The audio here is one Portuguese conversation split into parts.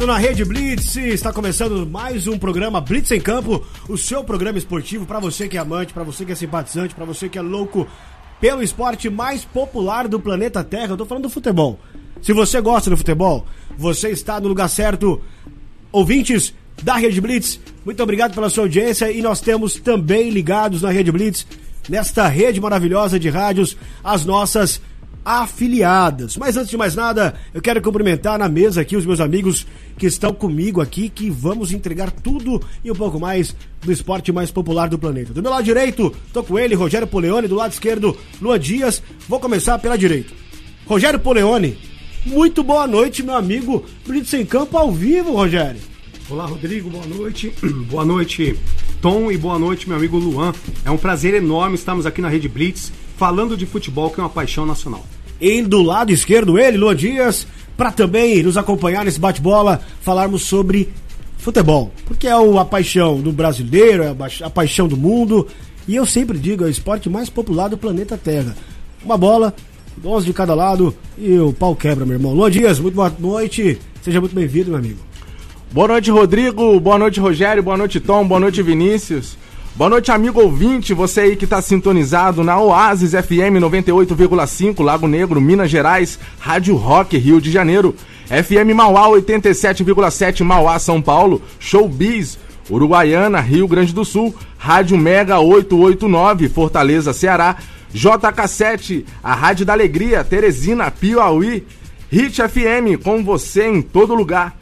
ligado na Rede Blitz, está começando mais um programa Blitz em Campo, o seu programa esportivo para você que é amante, para você que é simpatizante, para você que é louco pelo esporte mais popular do planeta Terra. Eu tô falando do futebol. Se você gosta do futebol, você está no lugar certo. Ouvintes da Rede Blitz, muito obrigado pela sua audiência e nós temos também ligados na Rede Blitz, nesta rede maravilhosa de rádios, as nossas afiliadas. Mas antes de mais nada, eu quero cumprimentar na mesa aqui os meus amigos que estão comigo aqui, que vamos entregar tudo e um pouco mais do esporte mais popular do planeta. Do meu lado direito, tô com ele, Rogério Poleone, do lado esquerdo, Luan Dias. Vou começar pela direita. Rogério Poleone, muito boa noite, meu amigo. Blitz em campo ao vivo, Rogério. Olá, Rodrigo, boa noite. boa noite, Tom, e boa noite, meu amigo Luan. É um prazer enorme estarmos aqui na Rede Blitz falando de futebol, que é uma paixão nacional. E do lado esquerdo, ele, Luan Dias, para também nos acompanhar nesse bate-bola, falarmos sobre futebol. Porque é a paixão do brasileiro, é a paixão do mundo. E eu sempre digo, é o esporte mais popular do planeta Terra. Uma bola, 11 de cada lado e o pau quebra, meu irmão. Luan Dias, muito boa noite. Seja muito bem-vindo, meu amigo. Boa noite, Rodrigo. Boa noite, Rogério. Boa noite, Tom. Boa noite, Vinícius. Boa noite, amigo ouvinte, você aí que está sintonizado na Oasis FM 98,5, Lago Negro, Minas Gerais, Rádio Rock, Rio de Janeiro, FM Mauá 87,7, Mauá, São Paulo, Showbiz, Uruguaiana, Rio Grande do Sul, Rádio Mega 889, Fortaleza, Ceará, JK7, a Rádio da Alegria, Teresina, Piauí, Hit FM, com você em todo lugar.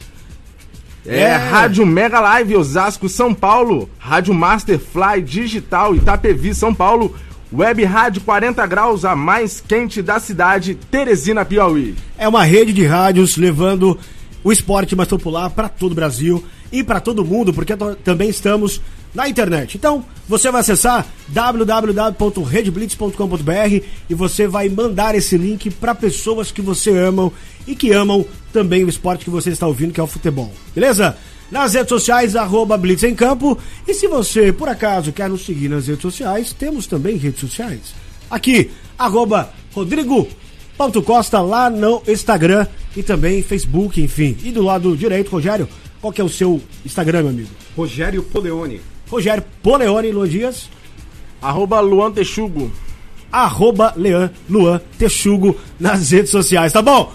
É, é, Rádio Mega Live Osasco São Paulo, Rádio Masterfly Digital Itapevi São Paulo, Web Rádio 40 Graus, a mais quente da cidade, Teresina Piauí. É uma rede de rádios levando o esporte mais popular para todo o Brasil e para todo mundo, porque também estamos na internet. Então, você vai acessar www.redblitz.com.br e você vai mandar esse link para pessoas que você ama e que amam também o esporte que você está ouvindo, que é o futebol. Beleza? Nas redes sociais, arroba Blitz em Campo. E se você, por acaso, quer nos seguir nas redes sociais, temos também redes sociais. Aqui, arroba Rodrigo.costa lá no Instagram e também Facebook, enfim. E do lado direito, Rogério, qual que é o seu Instagram, meu amigo? Rogério Poleone. Rogério Poleone, Luan Dias. Arroba Luan Texugo. Arroba Lean, Luan Texugo nas redes sociais, tá bom?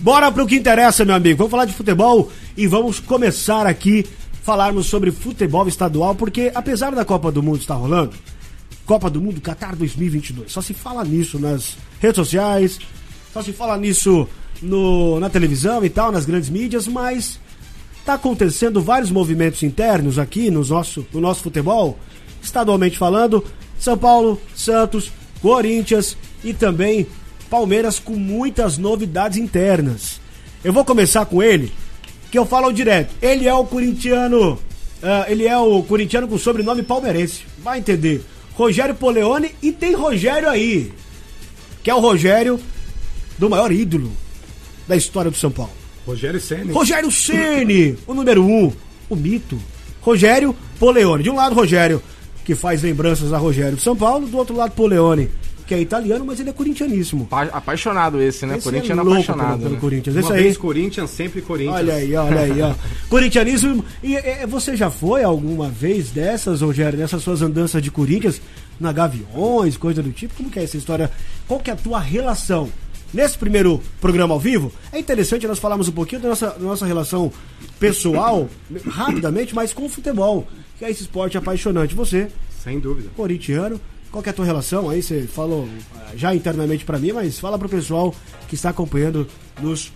Bora pro que interessa, meu amigo. Vamos falar de futebol e vamos começar aqui falarmos sobre futebol estadual, porque apesar da Copa do Mundo estar rolando, Copa do Mundo Qatar 2022, só se fala nisso nas redes sociais, só se fala nisso no, na televisão e tal, nas grandes mídias, mas tá acontecendo vários movimentos internos aqui no nosso, no nosso futebol, estadualmente falando, São Paulo, Santos, Corinthians e também Palmeiras com muitas novidades internas. Eu vou começar com ele, que eu falo direto. Ele é o corintiano, uh, ele é o corintiano com sobrenome palmeirense. Vai entender. Rogério Poleone e tem Rogério aí, que é o Rogério do maior ídolo da história do São Paulo. Rogério Ceni. Rogério Ceni, o número um, o mito. Rogério Poleone. De um lado, Rogério, que faz lembranças a Rogério de São Paulo, do outro lado, Poleone, que é italiano, mas ele é corintianíssimo. apaixonado esse, né? Esse Corintiano é louco apaixonado. Pelo, pelo né? Corinthians. Esse Uma aí... vez Corinthians, sempre Corinthians. Olha aí, olha aí, ó. Corintianismo. E, e, você já foi alguma vez dessas, Rogério, dessas suas andanças de Corinthians, na Gaviões, coisa do tipo? Como que é essa história? Qual que é a tua relação? Nesse primeiro programa ao vivo, é interessante nós falarmos um pouquinho da nossa, da nossa relação pessoal, rapidamente, mas com o futebol, que é esse esporte apaixonante. Você, sem dúvida, corintiano, qual é a tua relação aí? Você falou ah, já internamente para mim, mas fala pro pessoal que está acompanhando nos,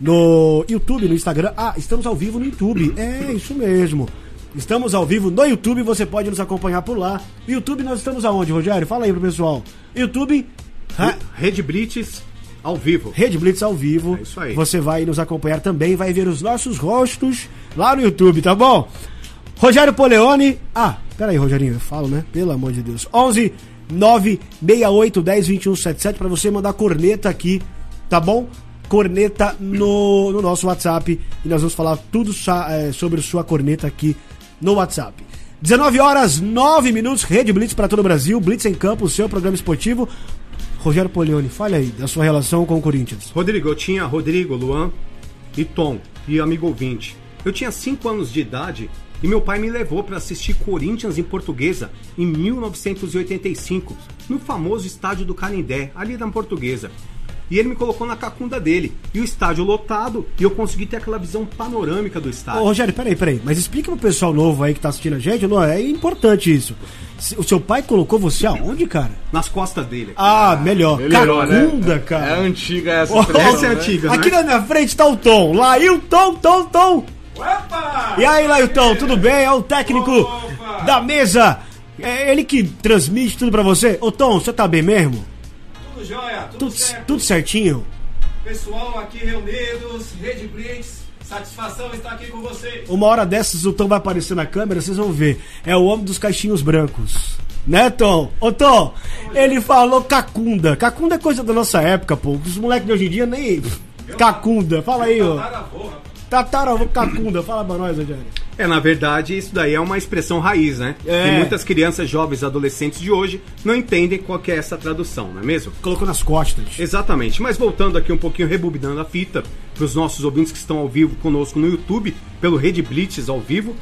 no YouTube, no Instagram. Ah, estamos ao vivo no YouTube. É, isso mesmo. Estamos ao vivo no YouTube, você pode nos acompanhar por lá. YouTube nós estamos aonde, Rogério? Fala aí pro pessoal. YouTube. Rede Blitz ao vivo. Rede Blitz ao vivo. É isso aí. Você vai nos acompanhar também, vai ver os nossos rostos lá no YouTube, tá bom? Rogério Poleone. Ah, Pera aí, Rogerinho, eu falo, né? Pelo amor de Deus. 11 968 10 21 77 para você mandar corneta aqui, tá bom? Corneta no, no nosso WhatsApp e nós vamos falar tudo é, sobre sua corneta aqui no WhatsApp. 19 horas 9 minutos, Rede Blitz para todo o Brasil, Blitz em Campo, seu programa esportivo. Rogério Polioni, fale aí da sua relação com o Corinthians. Rodrigo, eu tinha Rodrigo, Luan, e Tom e amigo ouvinte. Eu tinha 5 anos de idade e meu pai me levou para assistir Corinthians em Portuguesa em 1985, no famoso estádio do Canindé, ali na Portuguesa. E ele me colocou na cacunda dele. E o estádio lotado, e eu consegui ter aquela visão panorâmica do Ô, estádio. Rogério, peraí, peraí. Mas explica pro pessoal novo aí que tá assistindo a gente, não, é importante isso. O seu pai colocou você aonde, cara? Nas costas dele. Ah, melhor. Melhorou, Cacunda, né? cara. É antiga essa Ô, expressão, essa é né? antiga. Aqui né? na minha frente tá o Tom. Lailton, Tom, Tom. E aí, Lailton, tudo bem? É o técnico da mesa. É ele que transmite tudo pra você. Ô, Tom, você tá bem mesmo? Tudo jóia, tudo, Tudo, certo. tudo certinho? Pessoal aqui reunidos, Rede Blitz, satisfação estar aqui com vocês. Uma hora dessas o Tom vai aparecer na câmera, vocês vão ver. É o homem dos caixinhos brancos. Né, Tom? Ô, Tom, ele falou cacunda. Cacunda é coisa da nossa época, pô. Os moleques de hoje em dia nem. Cacunda. Fala aí, ó. Rapaz. Tataravô cacunda. Fala pra nós, Rogério. É, na verdade, isso daí é uma expressão raiz, né? É. E muitas crianças, jovens, adolescentes de hoje não entendem qual que é essa tradução, não é mesmo? Colocou nas costas. Exatamente, mas voltando aqui um pouquinho, rebobinando a fita, para os nossos ouvintes que estão ao vivo conosco no YouTube, pelo Rede Blitz ao vivo.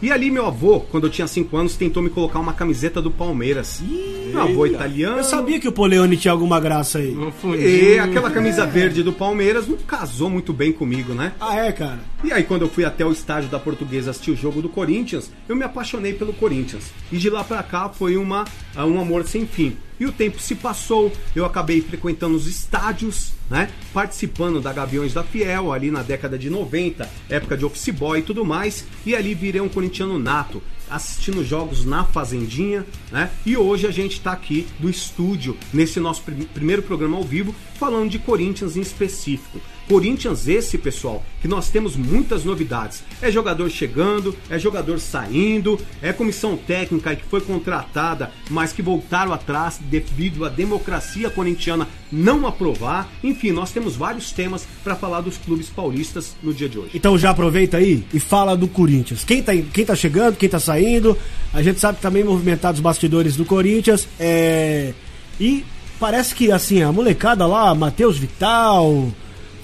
E ali meu avô, quando eu tinha 5 anos, tentou me colocar uma camiseta do Palmeiras. Meu avô italiano. Eu sabia que o Poleone tinha alguma graça aí. E aquela camisa verde do Palmeiras não casou muito bem comigo, né? Ah, é, cara? E aí, quando eu fui até o estádio da Portuguesa assistir o jogo do Corinthians, eu me apaixonei pelo Corinthians. E de lá pra cá foi uma, ah, um amor sem fim. E o tempo se passou, eu acabei frequentando os estádios, né? Participando da Gaviões da Fiel, ali na década de 90, época de office boy e tudo mais. E ali virei um corintiano nato, assistindo jogos na Fazendinha, né? E hoje a gente tá aqui do estúdio, nesse nosso prim- primeiro programa ao vivo, falando de Corinthians em específico. Corinthians esse, pessoal, que nós temos muitas novidades. É jogador chegando, é jogador saindo, é comissão técnica que foi contratada, mas que voltaram atrás devido à democracia corintiana não aprovar. Enfim, nós temos vários temas para falar dos clubes paulistas no dia de hoje. Então já aproveita aí e fala do Corinthians. Quem tá, quem tá chegando, quem tá saindo. A gente sabe que também movimentados os bastidores do Corinthians. É... E parece que assim, a molecada lá, Matheus Vital.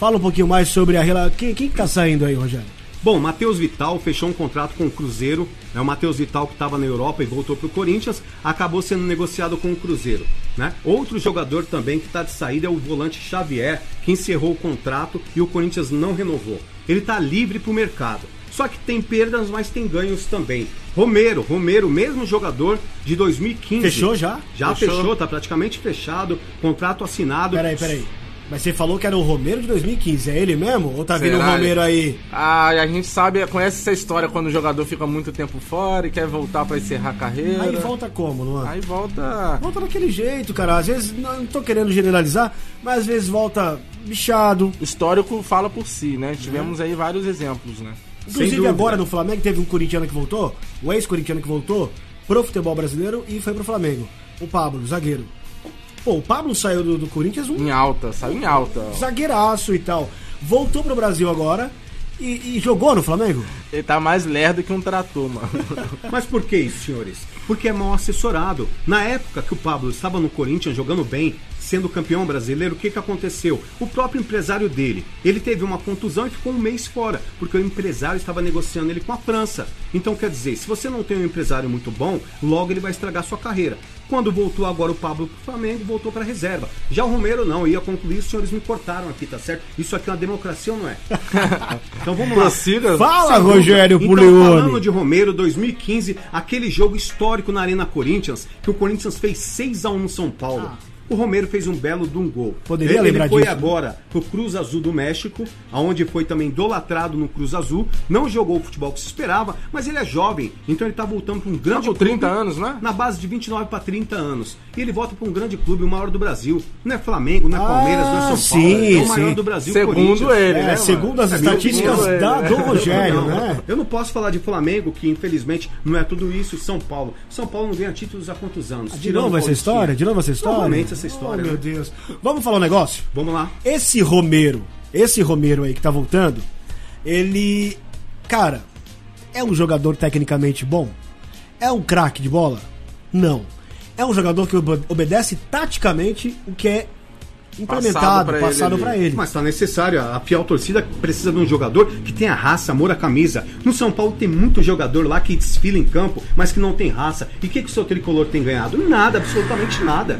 Fala um pouquinho mais sobre a relação. Quem, quem que tá saindo aí, Rogério? Bom, Matheus Vital fechou um contrato com o Cruzeiro. É o Matheus Vital que estava na Europa e voltou para o Corinthians, acabou sendo negociado com o Cruzeiro. Né? Outro jogador também que está de saída é o volante Xavier, que encerrou o contrato e o Corinthians não renovou. Ele está livre para o mercado. Só que tem perdas, mas tem ganhos também. Romero, Romero, mesmo jogador de 2015. Fechou já? Já Fechou. fechou, tá praticamente fechado, contrato assinado. Peraí, peraí. Mas você falou que era o Romero de 2015, é ele mesmo? Ou tá vindo o Será? Romero aí? Ah, e a gente sabe, conhece essa história quando o jogador fica muito tempo fora e quer voltar pra encerrar a carreira. Aí volta como, não é? Aí volta. Volta daquele jeito, cara. Às vezes, não, não tô querendo generalizar, mas às vezes volta bichado. O histórico fala por si, né? Tivemos aí vários exemplos, né? Inclusive agora no Flamengo teve um corintiano que voltou, um ex-corintiano que voltou pro futebol brasileiro e foi pro Flamengo. O Pablo, zagueiro. Pô, o Pablo saiu do, do Corinthians um Em alta, saiu em alta. zagueiraço e tal. Voltou pro Brasil agora e, e jogou no Flamengo? Ele tá mais lerdo que um trator, mano. Mas por que isso, senhores? Porque é mal assessorado. Na época que o Pablo estava no Corinthians jogando bem, sendo campeão brasileiro, o que, que aconteceu? O próprio empresário dele, ele teve uma contusão e ficou um mês fora, porque o empresário estava negociando ele com a França. Então, quer dizer, se você não tem um empresário muito bom, logo ele vai estragar sua carreira. Quando voltou agora o Pablo pro Flamengo, voltou para reserva. Já o Romero não, eu ia concluir, os senhores me cortaram aqui, tá certo? Isso aqui é uma democracia ou não é? então vamos lá. Prossiga. Fala, dúvida. Rogério então, Puleone. falando de Romero, 2015, aquele jogo histórico na Arena Corinthians, que o Corinthians fez 6 a 1 no São Paulo. O Romero fez um belo de um gol. Poderia ele, lembrar ele foi disso, né? agora pro Cruz Azul do México, aonde foi também idolatrado no Cruz Azul. Não jogou o futebol que se esperava, mas ele é jovem, então ele tá voltando para um grande com 30 anos, né? Na base de 29 para 30 anos. E ele volta para um grande clube, o maior do Brasil. Não é Flamengo, não é Palmeiras, não é São sim, Paulo. É o maior sim. do Brasil, Segundo Corinthians. ele, É, né? segundo as mano? estatísticas Segundo da, né? do Rogério, Não, né? Eu não posso falar de Flamengo, que infelizmente não é tudo isso, e São Paulo. São Paulo não ganha títulos há quantos anos? De Tirando novo essa história? De novo essa história? Novamente essa história, Oh, meu né? Deus. Vamos falar um negócio? Vamos lá. Esse Romero, esse Romero aí que tá voltando, ele. Cara, é um jogador tecnicamente bom? É um craque de bola? Não. É um jogador que obe- obedece taticamente o que é implementado, passado ele para ali. ele. Mas tá necessário, a fiel torcida precisa de um jogador que tenha raça, amor à camisa. No São Paulo tem muito jogador lá que desfila em campo, mas que não tem raça. E o que, que o seu tricolor tem ganhado? Nada, absolutamente nada.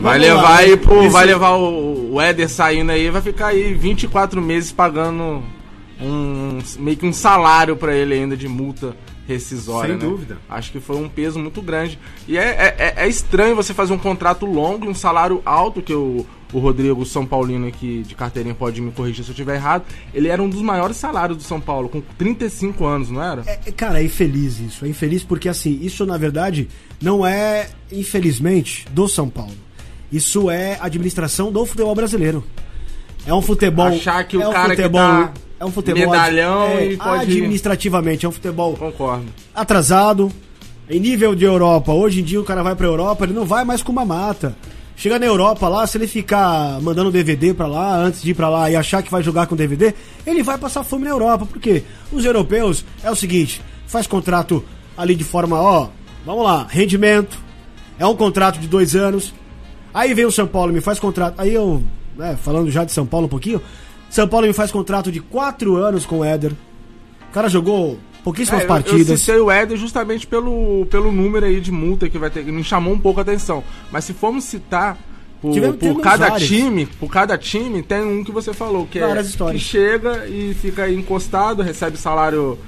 Vai Vamos levar lá, aí pro. Vai levar o, o Éder saindo aí, vai ficar aí 24 meses pagando um. meio que um salário pra ele ainda de multa rescisória. Sem né? dúvida. Acho que foi um peso muito grande. E é, é, é- é estranho você fazer um contrato longo e um salário alto, que o, o Rodrigo São Paulino aqui de carteirinha pode me corrigir se eu estiver errado. Ele era um dos maiores salários do São Paulo, com 35 anos, não era? É, é, cara, é infeliz isso. É infeliz porque, assim, isso na verdade não é, infelizmente, do São Paulo. Isso é administração do futebol brasileiro. É um futebol. Achar que o é um cara que futebol, tá é um futebol medalhão é, e pode- administrativamente é um futebol Concordo. atrasado. Em nível de Europa, hoje em dia o cara vai pra Europa, ele não vai mais com uma mata. Chega na Europa lá, se ele ficar mandando DVD pra lá, antes de ir pra lá e achar que vai jogar com DVD, ele vai passar fome na Europa. Por quê? Os europeus é o seguinte, faz contrato ali de forma, ó, vamos lá, rendimento, é um contrato de dois anos. Aí vem o São Paulo, me faz contrato. Aí eu, né, falando já de São Paulo um pouquinho, São Paulo me faz contrato de quatro anos com o Éder. O cara jogou pouquíssimas É, eu- partidas. Eu citei o Éder justamente pelo, pelo número aí de multa que vai ter, que me chamou um pouco a atenção. Mas se formos citar por, Tivemos- por cada vários. time, por cada time, tem um que você falou, que Várias é histórias. que chega e fica encostado, recebe salário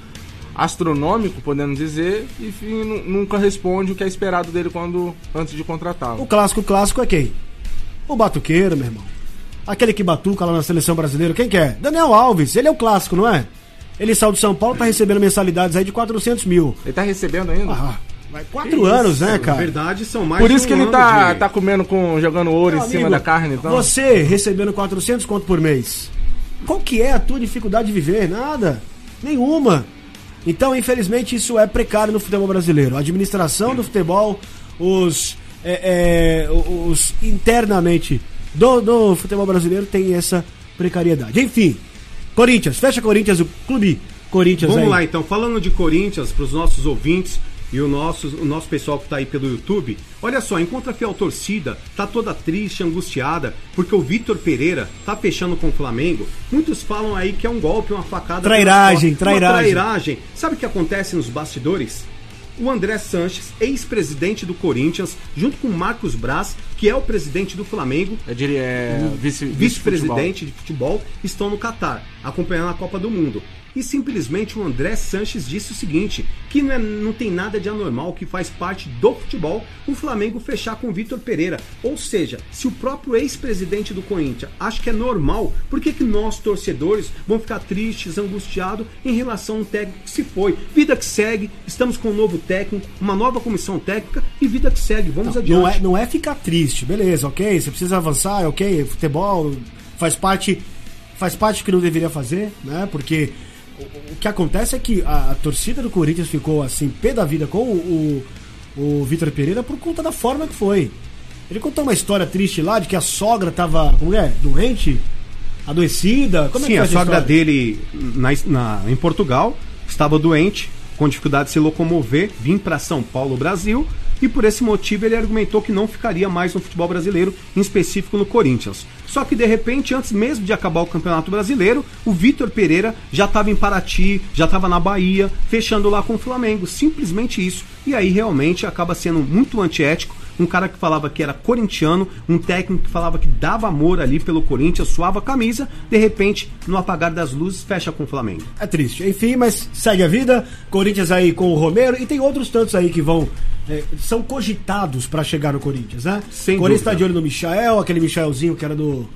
astronômico, podemos dizer, e fi- nu- nunca responde o que é esperado dele quando antes de contratá-lo. O clássico clássico é quem? O Batuqueiro, meu irmão. Aquele que batuca lá na seleção brasileira. Quem que é? Daniel Alves. Ele é o clássico, não é? Ele saiu de São Paulo, tá recebendo mensalidades aí de 400 mil. Ele tá recebendo ainda? Ah, vai quatro anos, né, Na cara? verdade, são mais Por de isso um que ele ano tá, de- tá comendo com. jogando ouro Meu em cima amigo, da carne, então. Você recebendo 400 conto por mês. Qual que é a tua dificuldade de viver? Nada. Nenhuma. Então, infelizmente, isso é precário no futebol brasileiro. A administração do futebol, os, é, é, os internamente do, do futebol brasileiro tem essa precariedade. Enfim, Corinthians, fecha Corinthians, o clube Corinthians Vamos aí. lá então, falando de Corinthians para os nossos ouvintes e o nosso, o nosso pessoal que está aí pelo YouTube. Olha só, enquanto a fiel torcida tá toda triste, angustiada, porque o Vitor Pereira tá fechando com o Flamengo, muitos falam aí que é um golpe, uma facada. Trairagem, costas. Uma trairagem. trairagem. Sabe o que acontece nos bastidores? O André Sanches, ex-presidente do Corinthians, junto com o Marcos Braz, que é o presidente do Flamengo, Eu diria é, vice, vice-presidente de futebol, estão no Catar, acompanhando a Copa do Mundo. E simplesmente o André Sanches disse o seguinte: que não, é- não tem nada de anormal, que faz parte do futebol o Flamengo fechar com o Vitor Pereira. Ou seja, se o próprio ex-presidente do Corinthians acha que é normal, por que, que nós, torcedores, vamos ficar tristes, angustiados em relação a um técnico que se foi? Vida que segue, estamos com um novo técnico, uma nova comissão técnica e vida que segue. Vamos adiante. Não é, não é ficar triste, beleza, ok? Você precisa avançar, ok? Futebol faz parte, faz parte do que não deveria fazer, né? Porque o, que acontece é que a, a torcida do Corinthians ficou assim, pé da vida com o, o, o Vitor Pereira por conta da forma que foi. Ele contou uma história triste lá de que a sogra tava, como é? Doente? Adoecida? Como é Sim, que a sogra história? dele na, na- em Portugal estava doente, com dificuldade de se locomover, vim para São Paulo, Brasil, e por esse motivo ele argumentou que não ficaria mais no futebol brasileiro, em específico no Corinthians. Só que de repente, antes mesmo de acabar o Campeonato Brasileiro, o Vitor Pereira já estava em Paraty, já estava na Bahia, fechando lá com o Flamengo. Simplesmente isso. E aí realmente acaba sendo muito antiético um cara que falava que era corintiano, um técnico que falava que dava amor ali pelo Corinthians, suava a camisa, de repente, no apagar das luzes, fecha com o Flamengo. É triste. Enfim, mas segue a vida. Corinthians aí com o Romero e tem outros tantos aí que vão. é, são cogitados pra chegar no Corinthians, né? Sem o Corinthians dúvida. tá de olho no Michael, aquele Michaelzinho que era do.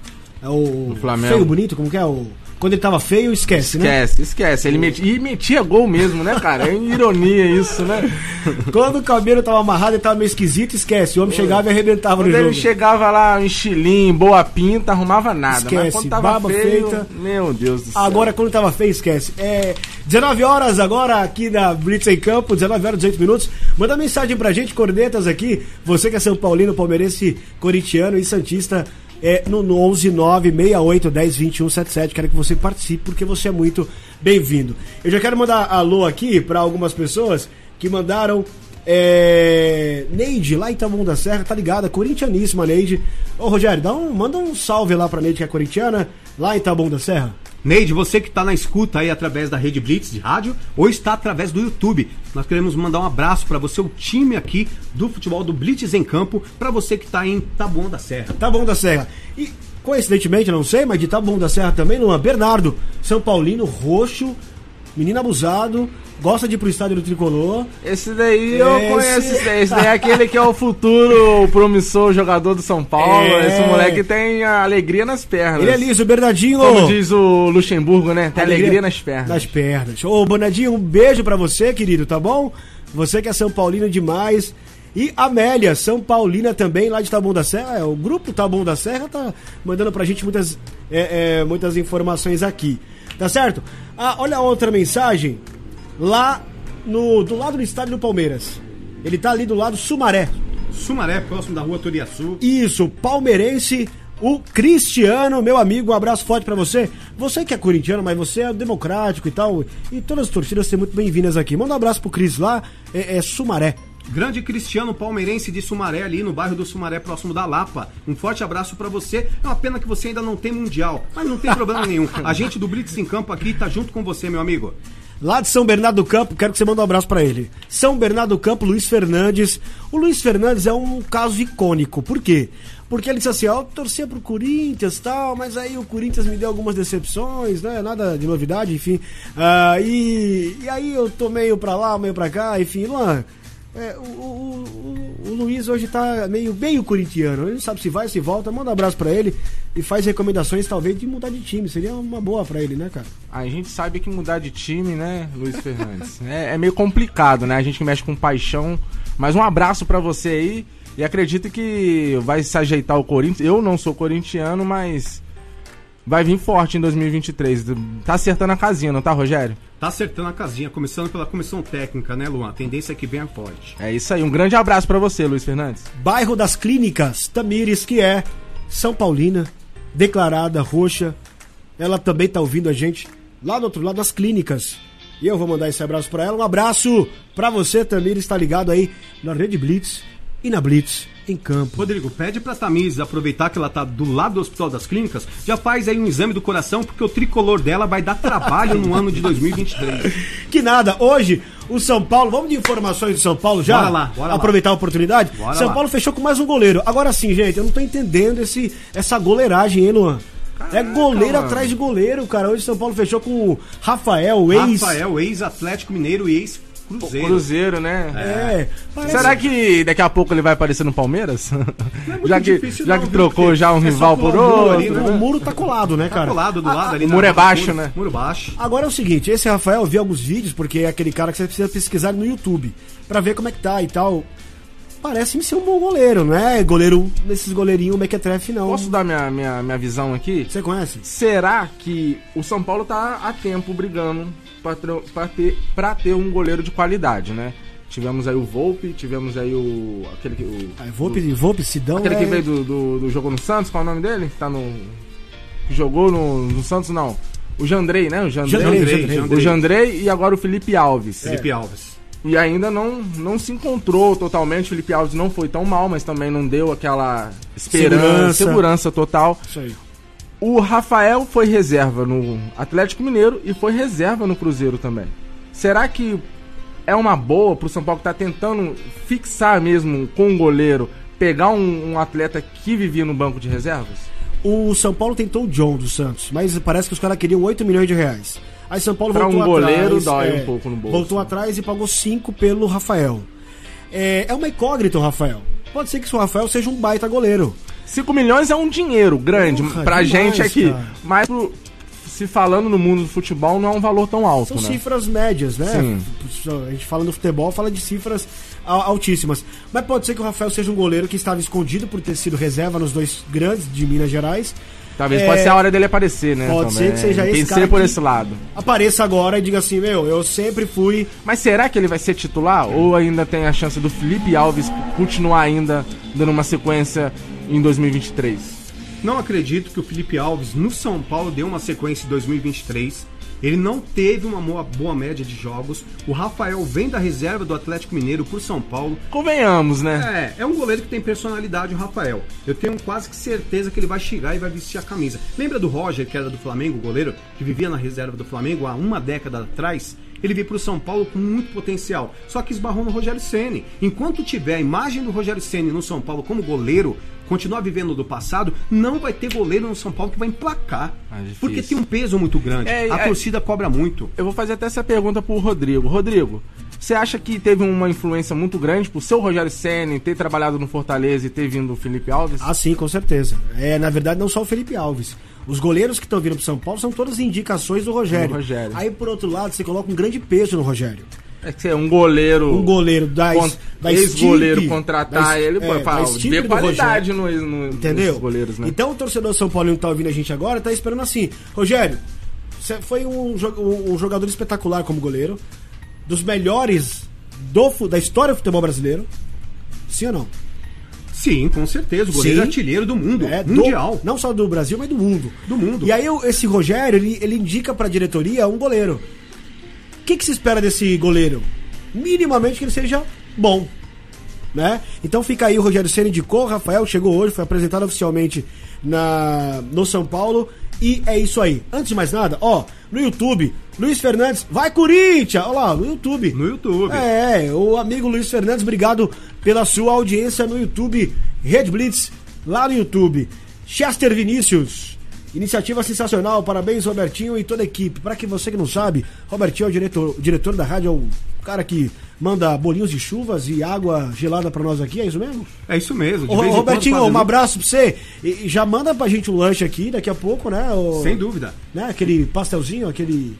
É o. Flamengo. Feio bonito, como que é? O, quando ele tava feio, esquece, né? Esquece, esquece. Ele metia, e metia gol mesmo, né, cara? É ironia isso, né? Quando o cabelo tava amarrado e tava meio esquisito, esquece. O homem chegava e arrebentava Quando no ele jogo. chegava lá em estilinho, boa pinta, arrumava nada. Esquece, Mas quando tava barba feio, feita. meu Deus do céu. Agora, quando tava feio, esquece. É 19 horas agora aqui na Blitz em Campo, 19 horas 18 minutos. Manda mensagem pra gente, cornetas aqui. Você que é São Paulino, palmeirense, corintiano e santista. É no 11 9 68 10 21 77. Quero que você participe porque você é muito bem-vindo. Eu já quero mandar alô aqui pra algumas pessoas que mandaram É... Neide, lá em Taboão da Serra, tá ligada? Corintianíssima, Neide. Ô, Rogério, dá um, manda um salve lá pra Neide, que é corintiana, lá em Taboão da Serra. Neide, você que está na escuta aí através da Rede Blitz de rádio ou está através do YouTube, nós queremos mandar um abraço para você, o time aqui do futebol do Blitz em Campo, para você que está em Taboão da Serra. Taboão da Serra. E, coincidentemente, não sei, mas de Taboão da Serra também, Luan, Bernardo, São Paulino, roxo, menino abusado, gosta de ir pro estádio do Tricolor. Esse daí eu Esse- conheço. Esse daí, esse daí é aquele que é o futuro promissor jogador do São Paulo. É. Esse moleque tem a alegria nas pernas. Ele é liso, Bernardinho. Como diz o Luxemburgo, né? Tem alegria, nas pernas. Nas pernas. Ô, Bernardinho, um beijo pra você, querido, tá bom? Você que é São Paulino demais. E Amélia, São Paulina também, lá de Taboão da Serra. É, o grupo Taboão da Serra tá mandando pra gente muitas, é, é, muitas informações aqui. Tá certo? Ah, olha outra mensagem. Lá no, do lado do estádio do Palmeiras. Ele tá ali do lado Sumaré. Sumaré, próximo da rua Toriaçu. Isso, palmeirense, o Cristiano, meu amigo, um abraço forte pra você. Você que é corintiano, mas você é democrático e tal, e todas as torcidas são muito bem-vindas aqui. Manda um abraço pro Cris lá, é, é Sumaré. Grande Cristiano Palmeirense de Sumaré, ali no bairro do Sumaré, próximo da Lapa. Um forte abraço pra você. É uma pena que você ainda não tem Mundial, mas não tem problema nenhum. A gente do Blitz em Campo aqui tá junto com você, meu amigo. Lá de São Bernardo do Campo, quero que você mande um abraço pra ele. São Bernardo do Campo, Luiz Fernandes. O Luiz Fernandes é um caso icônico. Por quê? Porque ele disse assim, ó, eu torcia pro Corinthians tal, mas aí o Corinthians me deu algumas decepções, né? Nada de novidade, enfim. Ah, e, e aí eu tô meio pra lá, meio pra cá, enfim, Luan. É, o, o- o- o Luiz hoje tá meio, meio corintiano. Ele sabe se vai, se volta. Manda um abraço pra ele e faz recomendações, talvez, de mudar de time. Seria uma boa pra ele, né, cara? A gente sabe que mudar de time, né, Luiz Fernandes? é, é meio complicado, né? A gente que mexe com paixão. Mas um abraço pra você aí. E acredito que vai se ajeitar o Corinthians. Eu não sou corintiano, mas vai vir forte em 2023. Tá acertando a casinha, não tá, Rogério? Tá acertando a casinha, começando pela comissão técnica, né, Luan? A tendência é que venha forte. É isso aí. Um grande abraço pra você, Luiz Fernandes. Bairro das Clínicas, Tamires, que é São Paulina, declarada roxa. Ela também tá ouvindo a gente lá do outro lado das clínicas. E eu vou mandar esse abraço pra ela. Um abraço pra você, Tamires, tá ligado aí na Rede Blitz e na Blitz em campo. Rodrigo, pede pra Tamires aproveitar que ela tá do lado do Hospital das Clínicas, já faz aí um exame do coração, porque o tricolor dela vai dar trabalho no ano de 2023. Que nada, hoje o São Paulo, vamos de informações do São Paulo já? Bora lá, bora lá. Aproveitar a oportunidade? Bora São lá. Paulo fechou com mais um goleiro. Agora sim, gente, eu não tô entendendo esse, essa goleiragem, hein, Luan? é goleiro mano. atrás de goleiro, cara. Hoje São Paulo fechou com o Rafael, o ex. Rafael, ex-Atlético Mineiro e ex-Cruzeiro. Cruzeiro, né? É. parece- Será que daqui a pouco ele vai aparecer no Palmeiras? é muito já que, difícil já não, que viu? trocou já um é rival por pular o muro ali, outro. né? O muro tá colado, né, Tá cara? colado do lado ali. o muro é baixo, muro- né? Muro baixo. Agora é o seguinte, esse Rafael, eu vi alguns vídeos, porque é aquele cara que você precisa pesquisar no YouTube, pra ver como é que tá e tal. Parece-me ser um bom goleiro, não é goleiro, nesses goleirinhos mequetrefe, não. Posso dar minha, minha, minha visão aqui? Você conhece? Será que o São Paulo tá há tempo brigando pra ter, pra ter um goleiro de qualidade, né? Tivemos aí o Volpe, tivemos aí o. aquele que. O, Ah, Volpe, Volpe, Sidão. aquele é... que veio do, do, do jogou no Santos, qual é o nome dele? Tá no. que Jogou no, no Santos, não. O Jandrei, né? O Jandrei. Jandrei, Jandrei, Jandrei. O Jandrei e agora o Felipe Alves. Felipe Alves. E ainda não, não se encontrou totalmente. O Felipe Alves não foi tão mal, mas também não deu aquela esperança, Segurança. segurança, total. Isso aí. O Rafael foi reserva no Atlético Mineiro e foi reserva no Cruzeiro também. Será que é uma boa pro São Paulo que tá tentando fixar mesmo com um goleiro, pegar um, um atleta que vivia no banco de reservas? O São Paulo tentou o John dos Santos, mas parece que os caras queriam 8 milhões de reais. Aí São Paulo Pra voltou um goleiro atrás. dói é, um pouco no bolso. Voltou atrás e pagou 5 pelo Rafael. É, é uma incógnita o Rafael. Pode ser que o Rafael seja um baita goleiro. 5 milhões é um dinheiro grande Porra, pra demais, gente aqui. cara. Mas pro- se falando no mundo do futebol, não é um valor tão alto, São né? cifras médias, né? Sim. A gente fala no futebol, fala de cifras altíssimas. Mas pode ser que o Rafael seja um goleiro que estava escondido por ter sido reserva nos dois grandes de Minas Gerais. Talvez É, pode ser a hora dele aparecer, né? pode ser que seja esse Pensei por esse lado. Apareça agora e diga assim: Meu, eu sempre fui Mas será que ele vai ser titular? Ou ainda tem a chance do Felipe Alves continuar ainda dando uma sequência em 2023? Não acredito que o Felipe Alves no São Paulo dê uma sequência em 2023. Ele não teve uma boa, boa média de jogos. O Rafael vem da reserva do Atlético Mineiro por São Paulo. Convenhamos, né? É, é um goleiro que tem personalidade, o Rafael. Eu tenho quase que certeza que ele vai chegar e vai vestir a camisa. Lembra do Roger, que era do Flamengo, o goleiro, que vivia na reserva do Flamengo há uma década atrás? Ele veio para o São Paulo com muito potencial, só que esbarrou no Rogério Ceni. Enquanto tiver a imagem do Rogério Ceni no São Paulo como goleiro, continuar vivendo do passado, não vai ter goleiro no São Paulo que vai emplacar. Ah, difícil. porque tem um peso muito grande. É, a é- torcida cobra muito. Eu vou fazer até essa pergunta pro Rodrigo. Rodrigo, você acha que teve uma influência muito grande por seu Rogério Senna ter trabalhado no Fortaleza e ter vindo o Felipe Alves? Ah, sim, com certeza. É, na verdade, não só o Felipe Alves. Os goleiros que estão vindo pro São Paulo são todas indicações do Rogério. Do Rogério. Aí, por outro lado, você coloca um grande peso no Rogério. É que é um goleiro. Um goleiro da, con- da ex-goleiro contratar da es- ele, é, fala, da do qualidade no, no, Entendeu? nos goleiros, né? Então o torcedor São Paulino que tá ouvindo a gente agora tá esperando assim, Rogério, você foi um, um- jogador espetacular como goleiro, dos melhores do, da história do futebol brasileiro. Sim ou não? Sim, com certeza. O goleiro Sim. artilheiro do mundo. É, do- mundial. não só do Brasil, mas do mundo. Do mundo. E aí esse Rogério, ele, ele indica pra diretoria um goleiro. O que, que se espera desse goleiro? Minimamente que ele seja bom. Né? Então fica aí o Rogério Senna indicou, o Rafael chegou hoje, foi apresentado oficialmente na, no São Paulo. E é isso aí. Antes de mais nada, ó, no YouTube, Luiz Fernandes, vai Corinthians! Olha lá, no YouTube. No YouTube. É, o amigo Luiz Fernandes, obrigado pela sua audiência no YouTube. Red Blitz, lá no YouTube. Chester Vinícius, iniciativa sensacional. Parabéns, Robertinho e toda a equipe. Para que você que não sabe, Robertinho é o diretor, o diretor da rádio, é o cara que manda bolinhos de chuvas e água gelada pra nós aqui, é isso mesmo? É isso mesmo. Ô, Robertinho, um abraço pra você. E, e já manda pra gente um lanche aqui daqui a pouco, né? O- Sem dúvida. Né? Aquele pastelzinho, aquele.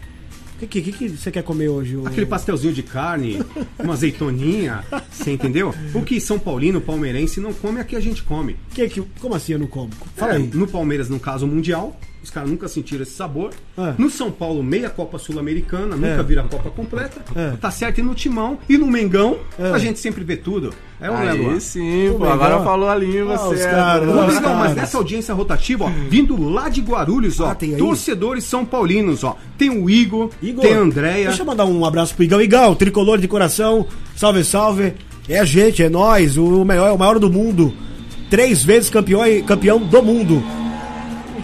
O que, que, que você quer comer hoje? o- Aquele pastelzinho de carne, uma azeitoninha, você entendeu? O que São Paulino, palmeirense, não come, aqui a gente come. Que, que, como assim eu não como? Fala É, aí. No Palmeiras, no caso, mundial. Os caras nunca sentiram esse sabor. É. No São Paulo, meia Copa Sul-Americana, nunca É. vira a Copa completa. É. Tá certo. E no Timão e no Mengão, É. a gente sempre vê tudo. É um Léo. Aí sim, pô, agora falou a língua Ah, os certa. caras, Ô, Nossa, Mengão, mas nessa audiência rotativa, ó, vindo lá de Guarulhos, ó, Ah, torcedores são paulinos, ó. Tem o Igor, Igor, tem a Andréia. Deixa eu mandar um abraço pro Igão. Igão, tricolor de coração. Salve, salve. É a gente, é nós, o maior, o maior do mundo. Três vezes campeão, campeão do mundo.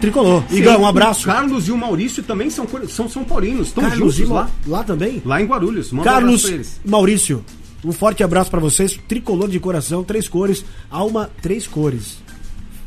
Tricolor. Sim, Igão, um abraço. O Carlos e o Maurício também são, são São Paulinos, estão Carlos juntos lá. Lá também? Lá em Guarulhos. Manda um Carlos e Maurício, um forte abraço pra vocês. Tricolor de coração, três cores, alma, três cores.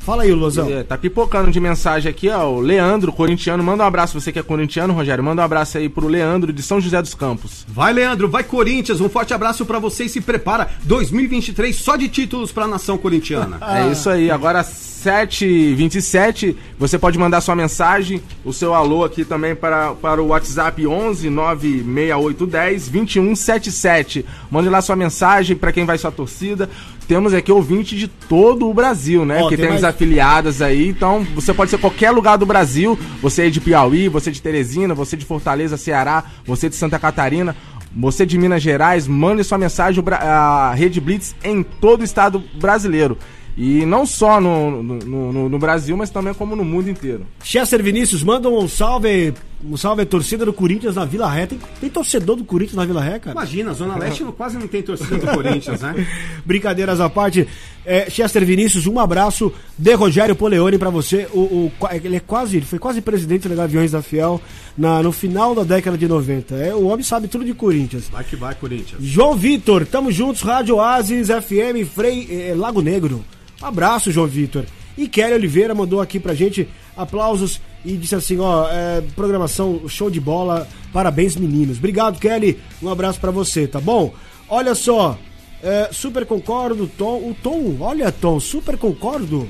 Fala aí, Lozão. É, tá pipocando de mensagem aqui, ó. O Leandro, corintiano. Manda um abraço, você que é corintiano, Rogério. Manda um abraço aí pro Leandro de São José dos Campos. Vai, Leandro, vai Corinthians. Um forte abraço pra você e se prepara. 2023 só de títulos pra nação corintiana. É isso aí. Agora 7h27, você pode mandar sua mensagem, o seu alô aqui também para, para o WhatsApp 11 96810 2177. Mande lá sua mensagem para quem vai sua torcida. Temos aqui ouvinte de todo o Brasil, né? Ó, Porque tem temos mais- afiliadas aí. Então, você pode ser qualquer lugar do Brasil. Você é de Piauí, você é de Teresina, você é de Fortaleza, Ceará, você é de Santa Catarina. Você de Minas Gerais, mande sua mensagem, a Rede Blitz em todo o estado brasileiro. E não só no, no, no- no Brasil, mas também como no mundo inteiro. Chester Vinícius, manda um salve, um salve à torcida do Corinthians na Vila Ré. Tem, tem torcedor do Corinthians na Vila Ré, cara? Imagina, Zona Leste não- quase não tem torcida do Corinthians, né? Brincadeiras à parte. É, Chester Vinícius, um abraço de Rogério Poleone pra você. O, o- ele é quase, ele foi quase presidente da Gaviões da Fiel na, no final da década de 90. É, o homem sabe tudo de Corinthians. Vai que vai, Corinthians. João Vitor, tamo juntos, Rádio Oasis, FM, Frei, eh, Lago Negro. Um abraço, João Vitor. E Kelly Oliveira mandou aqui pra gente aplausos e disse assim, ó, é, programação show de bola, parabéns meninos. Obrigado, Kelly, um abraço pra você, tá bom? Olha só, é, super concordo, Tom, o Tom, olha Tom, super concordo,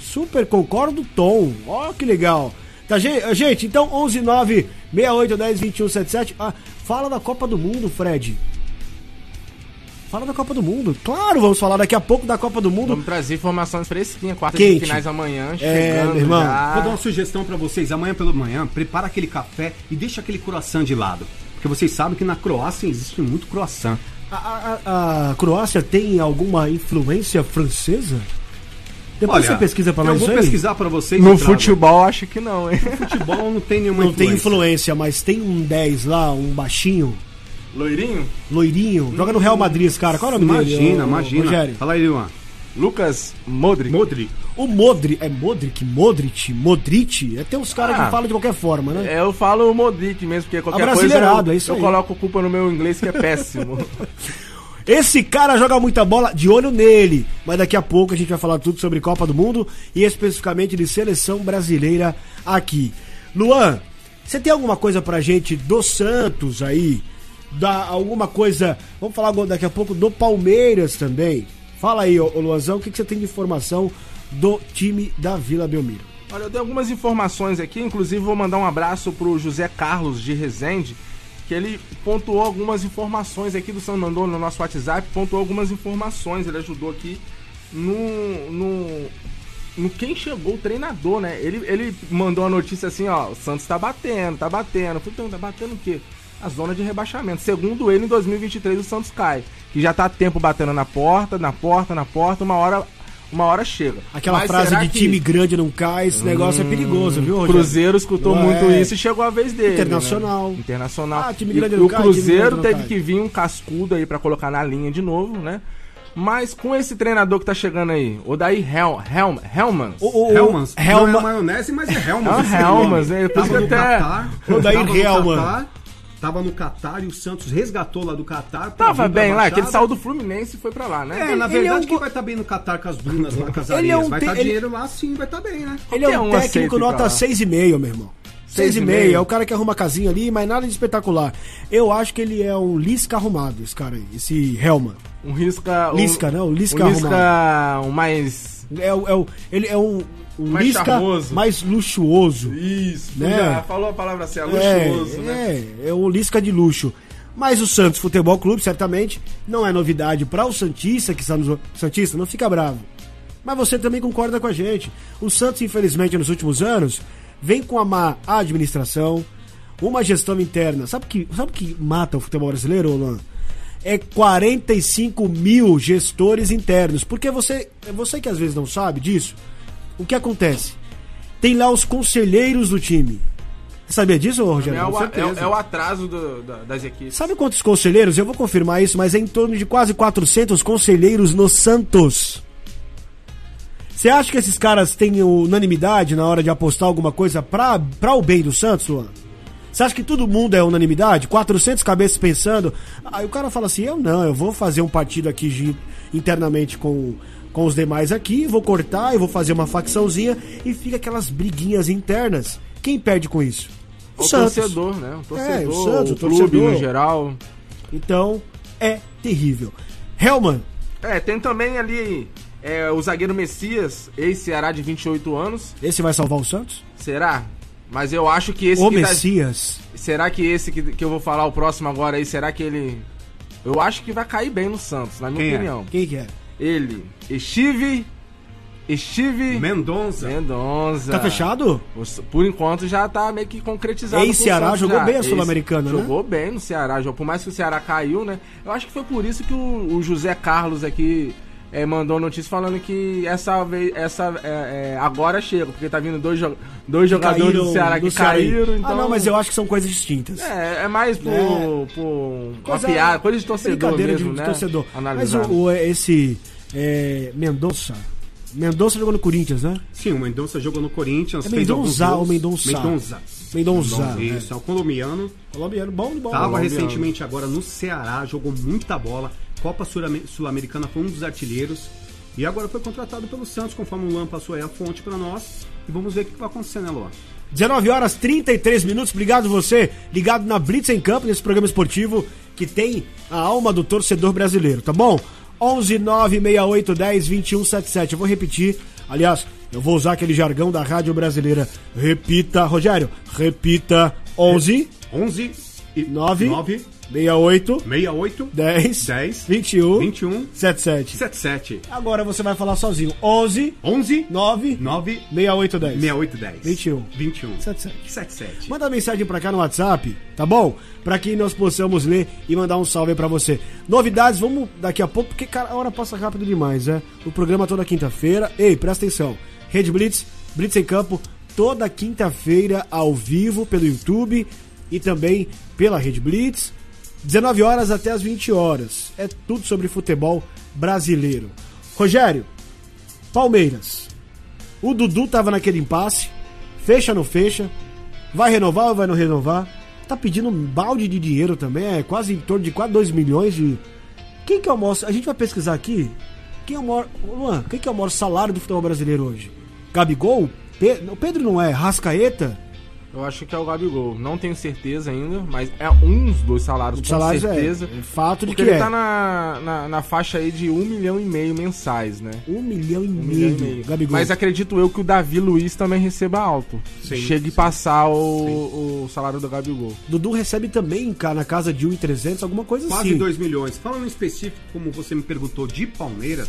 super concordo, Tom, ó que legal. Tá, gente, gente então 11 9 68 10 21 77, ah, fala da Copa do Mundo, Fred. Fala da Copa do Mundo. Claro, vamos falar daqui a pouco da Copa do Mundo. Vamos trazer informações fresquinhas, Quente. de finais amanhã, É, chegando meu irmão. já. Vou dar uma sugestão pra vocês. Amanhã pela manhã, prepara aquele café e deixa aquele croissant de lado. Porque vocês sabem que na Croácia existe muito croissant. A, a- a- Croácia tem alguma influência francesa? Depois você pesquisa pra nós Eu vou pesquisar pra vocês. No futebol, acho que não, hein? futebol não tem nenhuma Não tem influência. influência, mas tem um 10 lá, um baixinho, Loirinho? loirinho, joga no Real Madrid esse cara. Qual é o nome dele? Imagina, ô, imagina. Rogério? Fala aí, Luan. Lucas Modric. Modric. O Modric, é Modric, Modric, Modric, é tem uns caras Ah. que falam de qualquer forma, né? É, eu falo Modric mesmo, porque qualquer coisa Abrasileirado, eu, é isso eu aí. coloco culpa no meu inglês que é péssimo. Esse cara joga muita bola, de olho nele. Mas daqui a pouco a gente vai falar tudo sobre Copa do Mundo e especificamente de seleção brasileira aqui. Luan, você tem alguma coisa pra gente do Santos aí? Da, alguma coisa. Vamos falar daqui a pouco do Palmeiras também. Fala aí, ô, Luanzão, o que, que você tem de informação do time da Vila Belmiro? Olha, eu tenho algumas informações aqui, inclusive vou mandar um abraço pro José Carlos de Rezende, que ele pontuou algumas informações aqui do São mandou no nosso WhatsApp, pontuou algumas informações, ele ajudou aqui no no no quem chegou o treinador, né? Ele, ele mandou a notícia assim, ó, o Santos tá batendo, tá batendo. Falei, então, tá batendo o quê? A zona de rebaixamento. Segundo ele, em 2023 o Santos cai. Que já tá há tempo batendo na porta, na porta, na porta, uma hora, uma hora chega. Aquela Mas frase de que- time grande não cai, esse negócio é perigoso, viu, o Rogério? Cruzeiro escutou É. muito isso e chegou a vez dele. Internacional. né? Internacional. Ah, time grande e não o cai, time Cruzeiro não teve cai. que vir um cascudo aí pra colocar na linha de novo, né? Mas com esse treinador que tá chegando aí, o daí Hel, Helm, Helmans. O, o, Hellmans. Não é Helma, maionese, mas é Hellmans. É né? Por isso Tava que no até-. O Daí. Catar, Tava no Catar e o Santos resgatou lá do Catar. Tava bem lá, que ele saiu do Fluminense e foi pra lá, né? É, na Ele é verdade, um quem vai estar bem no Catar com as dunas lá, com as Ele é areias? um vai te- estar ele- dinheiro lá sim, vai estar bem, né? Ele é um Qualquer um técnico aceita ir nota pra lá. 6,5, meu irmão. 6,5 6,5. é o cara que arruma a casinha ali, mas nada de espetacular. Eu acho que ele é um Lisca arrumado, esse cara aí, esse Helman. Um risca. Um, Lisca, não, Lisca um Lisca um mais. É, o- é, ele é um, um Mais Lisca charmoso. mais luxuoso. Isso, Né? falou a palavra assim, é É, luxuoso, né? é, é um Lisca de luxo. Mas o Santos Futebol Clube, certamente, não é novidade para o Santista, que está nos... Santista, não fica bravo. Mas você também concorda com a gente. O Santos, infelizmente, nos últimos anos, vem com a má administração, uma gestão interna. Sabe o que, sabe que mata o futebol brasileiro, Olan? É 45 mil gestores internos. Porque você, é você que às vezes não sabe disso, o que acontece? Tem lá os conselheiros do time. Você sabia disso, Rogério? É o, é, é o atraso do- da- das equipes. Sabe quantos conselheiros? Eu vou confirmar isso, mas é em torno de quase 400 conselheiros no Santos. Você acha que esses caras têm unanimidade na hora de apostar alguma coisa pra, pra o bem do Santos, Luan? Você acha que todo mundo é unanimidade? 400 cabeças pensando. Aí o cara fala assim: eu não, eu vou fazer um partido aqui de- internamente com, com os demais aqui, vou cortar, eu vou fazer uma facçãozinha e fica aquelas briguinhas internas. Quem perde com isso? O torcedor, né? O torcedor, É, o Santos, o o clube torcedor. no geral. Então, é terrível. Helman, É, tem também ali é, o zagueiro Messias, ex-Ceará de 28 anos. esse vai salvar o Santos? Será? Mas eu acho que esse o que tá- Messias. Será que esse que, que eu vou falar o próximo agora aí, será que ele. Eu acho que vai cair bem no Santos, na minha Quem é? opinião. Quem que é? Ele, Estive. Estive. Mendonça. Mendonça. Tá fechado? Por enquanto já tá meio que concretizado. Ex-Ceará, com o Santos jogou já. bem a Sul-Americana, né? Jogou bem no Ceará. jogou- Por mais que o Ceará caiu, né? Eu acho que foi por isso que o, o José Carlos aqui eh, mandou notícia falando que essa vez, essa é, é, agora chega, porque tá vindo dois, jo- dois jogadores Caíram do Ceará que Ceará. caíram. Então... Ah, não, mas eu acho que são coisas distintas. É, é mais por, É. por Coisa- piada, coisa de torcedor Brincadeira mesmo, de, de né? torcedor. Mas Analisando. o, o- esse é, Mendonça. Mendonça jogou no Corinthians, né? Sim, o Mendonça jogou no Corinthians. É Mendonça ou. Mendonça? Mendonça. Mendonça. Isso, é o colombiano. É. Colombiano, bom de bola. Tava Colombiano. recentemente agora no Ceará, jogou muita bola. Copa Sul-Ame- Sul-Americana foi um dos artilheiros. E agora foi contratado pelo Santos, conforme o Luan passou aí a fonte pra nós. E vamos ver o que vai acontecer, né, Luan? 19 horas 33 minutos. Obrigado você, ligado na Blitz em Campo, nesse programa esportivo que tem a alma do torcedor brasileiro, tá bom? 11 968 10 21 77. Eu vou repetir. Aliás, eu vou usar aquele jargão da Rádio Brasileira. Repita, Rogério, repita 11 11 e Nove. 9 68 68 10 10 21 21 77. 77 Agora você vai falar sozinho. 11 11 9 9 68 10. 68 10 21 21 77. 77 Manda mensagem pra cá no WhatsApp, tá bom? Pra que nós possamos ler e mandar um salve pra você. Novidades, vamos daqui a pouco, porque cara, a hora passa rápido demais, né? O programa toda quinta-feira. Ei, presta atenção. Rede Blitz, Blitz em Campo, toda quinta-feira ao vivo pelo YouTube e também pela Rede Blitz. 19 horas até as 20 horas. É tudo sobre futebol brasileiro. Rogério, Palmeiras. O Dudu tava naquele impasse. Fecha não fecha? Vai renovar ou vai não renovar? Tá pedindo um balde de dinheiro também, é quase em torno de quase 2 milhões de. Quem que é o maior. A gente vai pesquisar aqui. Quem é o maior. Luan, quem que é o maior salário do futebol brasileiro hoje? Gabigol? Pe... O Pedro não é? Rascaeta? Eu acho que é o Gabigol. Não tenho certeza ainda, mas é um dos salários, O com salário certeza. é, é fato de Porque que ele é. tá na, na, na faixa aí de um milhão e meio mensais, né? Um milhão e Um meio. milhão e meio. Gabigol. Mas acredito eu que o Davi Luiz também receba alto. Sim, Chegue sim. passar o, o salário do Gabigol. Dudu recebe também, cara, na casa de 1,300, alguma coisa Quase assim. 2 milhões. Falando em específico, como você me perguntou, de Palmeiras,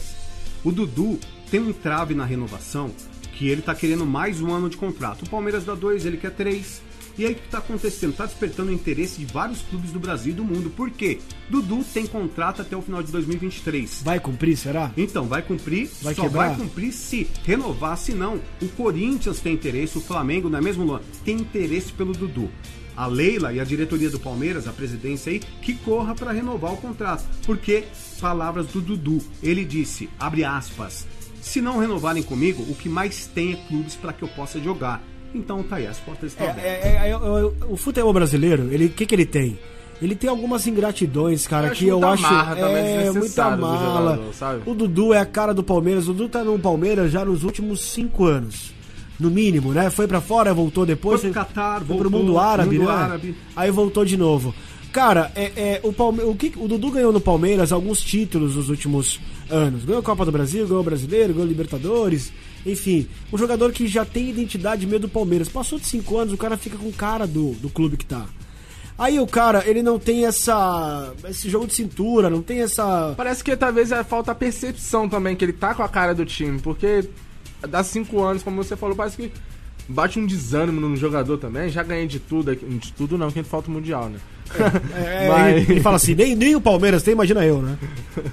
o Dudu tem um trave na renovação que ele tá querendo mais um ano de contrato. O Palmeiras dá dois, ele quer três. E aí o que tá acontecendo? Tá despertando o interesse de vários clubes do Brasil e do mundo. Por quê? Dudu tem contrato até o final de 2023. Vai cumprir, será? Então, vai cumprir, Vai só quebrar? vai cumprir se renovar, se não. O Corinthians tem interesse, o Flamengo, não é mesmo, Luan? Tem interesse pelo Dudu. A Leila e a diretoria do Palmeiras, a presidência aí, que corra para renovar o contrato. Porque, palavras do Dudu, ele disse, abre aspas, se não renovarem comigo, o que mais tem é clubes para que eu possa jogar. Então tá aí, as portas estão É, abertas. é, é, o futebol brasileiro, ele, o que que ele tem? Ele tem algumas ingratidões, cara, Eu que eu acho marra é muita mala. jogador, sabe? O Dudu é a cara do Palmeiras. O Dudu tá no Palmeiras já nos últimos cinco anos. No mínimo, né? Foi pra fora, voltou depois. Foi pro Catar, foi pro voltou, mundo árabe, mundo né? árabe. Aí voltou de novo. Cara, é, é, o, Palme... o, que... o Dudu ganhou no Palmeiras alguns títulos nos últimos anos. Ganhou a Copa do Brasil, ganhou o Brasileiro, ganhou o Libertadores. Enfim, um jogador que já tem identidade meio do Palmeiras. Passou de cinco anos, o cara fica com cara do, do clube que tá. Aí o cara, ele não tem essa. esse jogo de cintura, não tem essa. Parece que talvez é falta a percepção também, que ele tá com a cara do time, porque dá cinco anos, como você falou, parece que bate um desânimo no jogador também. Já ganhei de tudo. De tudo não, que falta o Mundial, né? É, Mas- ele, ele fala assim, nem, nem o Palmeiras tem, imagina eu, né?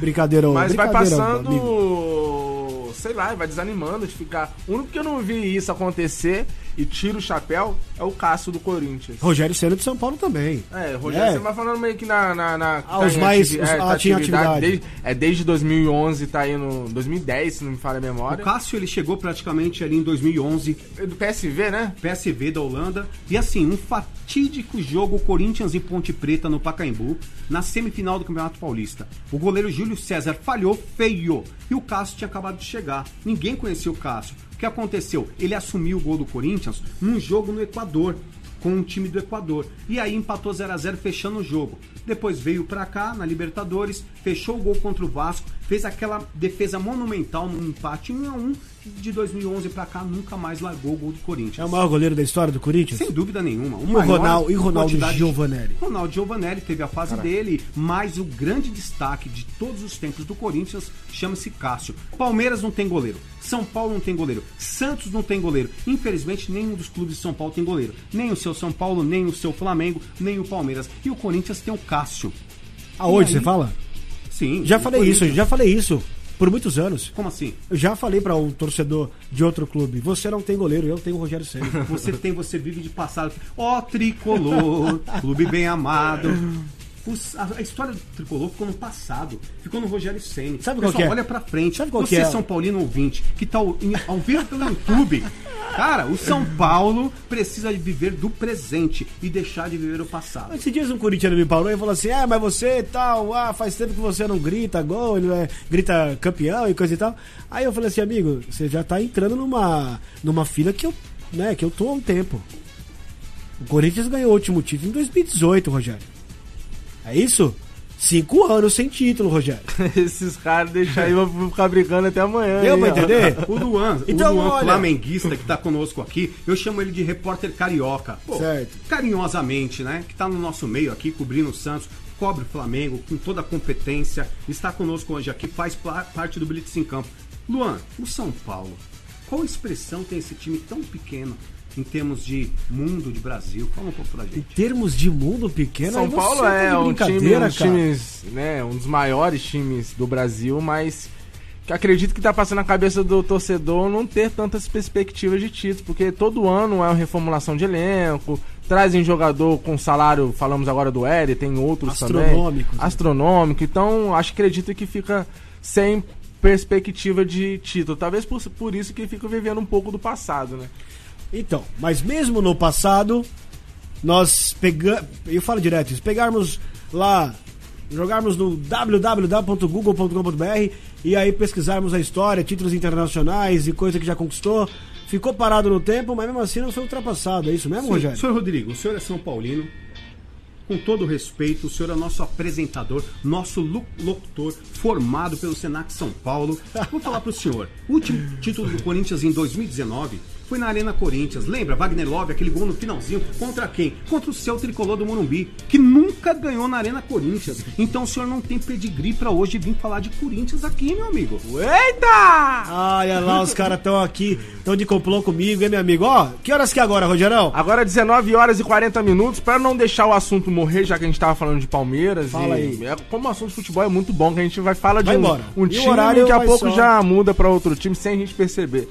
Brincadeira, ô, Mas vai passando, amigo. sei lá, vai desanimando de ficar. O único que eu não vi isso acontecer e tira o chapéu é o Cássio do Corinthians. Rogério Senna de São Paulo também. É, Rogério, É. você vai falando meio que na. na, na Ah, os tá em mais- ativi- os- é, ah, tá tinha atividade. Desde, é desde 2011, tá aí no. 2010, se não me falha a memória. O Cássio, ele chegou praticamente ali em 2011, Do PSV, né? PSV da Holanda. E assim, um fatídico jogo Corinthians e Ponte Preta no Pacaembu, na semifinal do Campeonato Paulista. O goleiro Júlio César falhou feio e o Cássio tinha acabado de chegar. Ninguém conhecia o Cássio. Que aconteceu? Ele assumiu o gol do Corinthians num jogo no Equador. Com o time do Equador. E aí empatou 0 a 0 fechando o jogo. Depois veio pra cá, na Libertadores, fechou o gol contra o Vasco, fez aquela defesa monumental no empate 1 a 1 de 2011 pra cá, nunca mais largou o gol do Corinthians. É o maior goleiro da história do Corinthians? Sem dúvida nenhuma. O E o maior Ronaldo- e o Ronaldo quantidade- Giovanelli? Ronaldo Giovanelli teve a fase dele, mas o grande destaque de todos os tempos do Corinthians chama-se Cássio. Palmeiras não tem goleiro, São Paulo não tem goleiro, Santos não tem goleiro. Infelizmente, nenhum dos clubes de São Paulo tem goleiro. Nem o seu São Paulo, nem o seu Flamengo, nem o Palmeiras. E o Corinthians tem o Cássio. Aonde E aí- você fala? Sim. Já falei isso, já falei isso por muitos anos. Como assim? Eu já falei pra um torcedor de outro clube, você não tem goleiro, eu tenho o Rogério Senna. Você tem, você vive de passado. Ó, tricolor, clube bem amado. Os- a, a história do tricolor ficou no passado, ficou no Rogério Senna. Sabe qual Pessoal, que é? olha pra frente. Sabe qual você, que é? São Paulino ouvinte, que tá ao vivo pelo YouTube. Cara, o São Paulo precisa de viver do presente e deixar de viver o passado. Esses dias um corintiano me parou e falou assim: Ah, mas você tal, ah, faz tempo que você não grita gol, ele é, grita campeão e coisa e tal. Aí eu falei assim, amigo, você já tá entrando numa, numa fila que eu, né, que eu tô há um tempo. O Corinthians ganhou o último título em 2018, Rogério. É isso? Cinco anos sem título, Rogério. Esses caras deixam aí, vão ficar brigando até amanhã. Deu pra entender? O Luan, Então, o Luan olha- flamenguista que tá conosco aqui, eu chamo ele de repórter carioca. Pô, Certo. Carinhosamente, né? Que tá no nosso meio aqui, cobrindo o Santos, cobre o Flamengo com toda a competência, está conosco hoje aqui, faz parte do Blitz em Campo. Luan, o São Paulo, qual expressão tem esse time tão pequeno em termos de mundo de Brasil? Fala um pouco pra Em gente. termos de mundo pequeno, São Paulo é um time, um times, né, um dos maiores times do Brasil, mas que acredito que tá passando na cabeça do torcedor não ter tantas perspectivas de título, porque todo ano é uma reformulação de elenco, trazem jogador com salário, falamos agora do Eri, tem outros também. Astronômicos, né? Astronômico. Então, acho que acredito que fica sem perspectiva de título. Talvez por, por isso que fica vivendo um pouco do passado, né? Então, mas mesmo no passado, nós pegamos. Eu falo direto, se pegarmos lá, jogarmos no www.google.com.br e aí pesquisarmos a história, títulos internacionais e coisa que já conquistou, ficou parado no tempo, mas mesmo assim não foi ultrapassado. É isso mesmo, Sim, Rogério? Senhor Rodrigo, o senhor é São Paulino. Com todo o respeito, o senhor é nosso apresentador, nosso locutor, formado pelo Senac São Paulo. Vou falar para o senhor. O último título do Corinthians em 2019 foi na Arena Corinthians. Lembra? Wagner Love, aquele gol no finalzinho. Contra quem? Contra o seu tricolor do Morumbi, que nunca ganhou na Arena Corinthians. Então o senhor não tem pedigree para hoje vir falar de Corinthians aqui, meu amigo. Eita! Olha lá, os caras estão aqui, estão de complô comigo, hein, meu amigo? Ó, que horas que é agora, Rogerão? Agora 19 horas e 40 minutos, para não deixar o assunto morrer, já que a gente tava falando de Palmeiras. Fala e- aí. é, como o assunto de futebol é muito bom, que a gente vai falar de Vai um, embora. um E o time horário que a vai pouco só- já muda para outro time sem a gente perceber.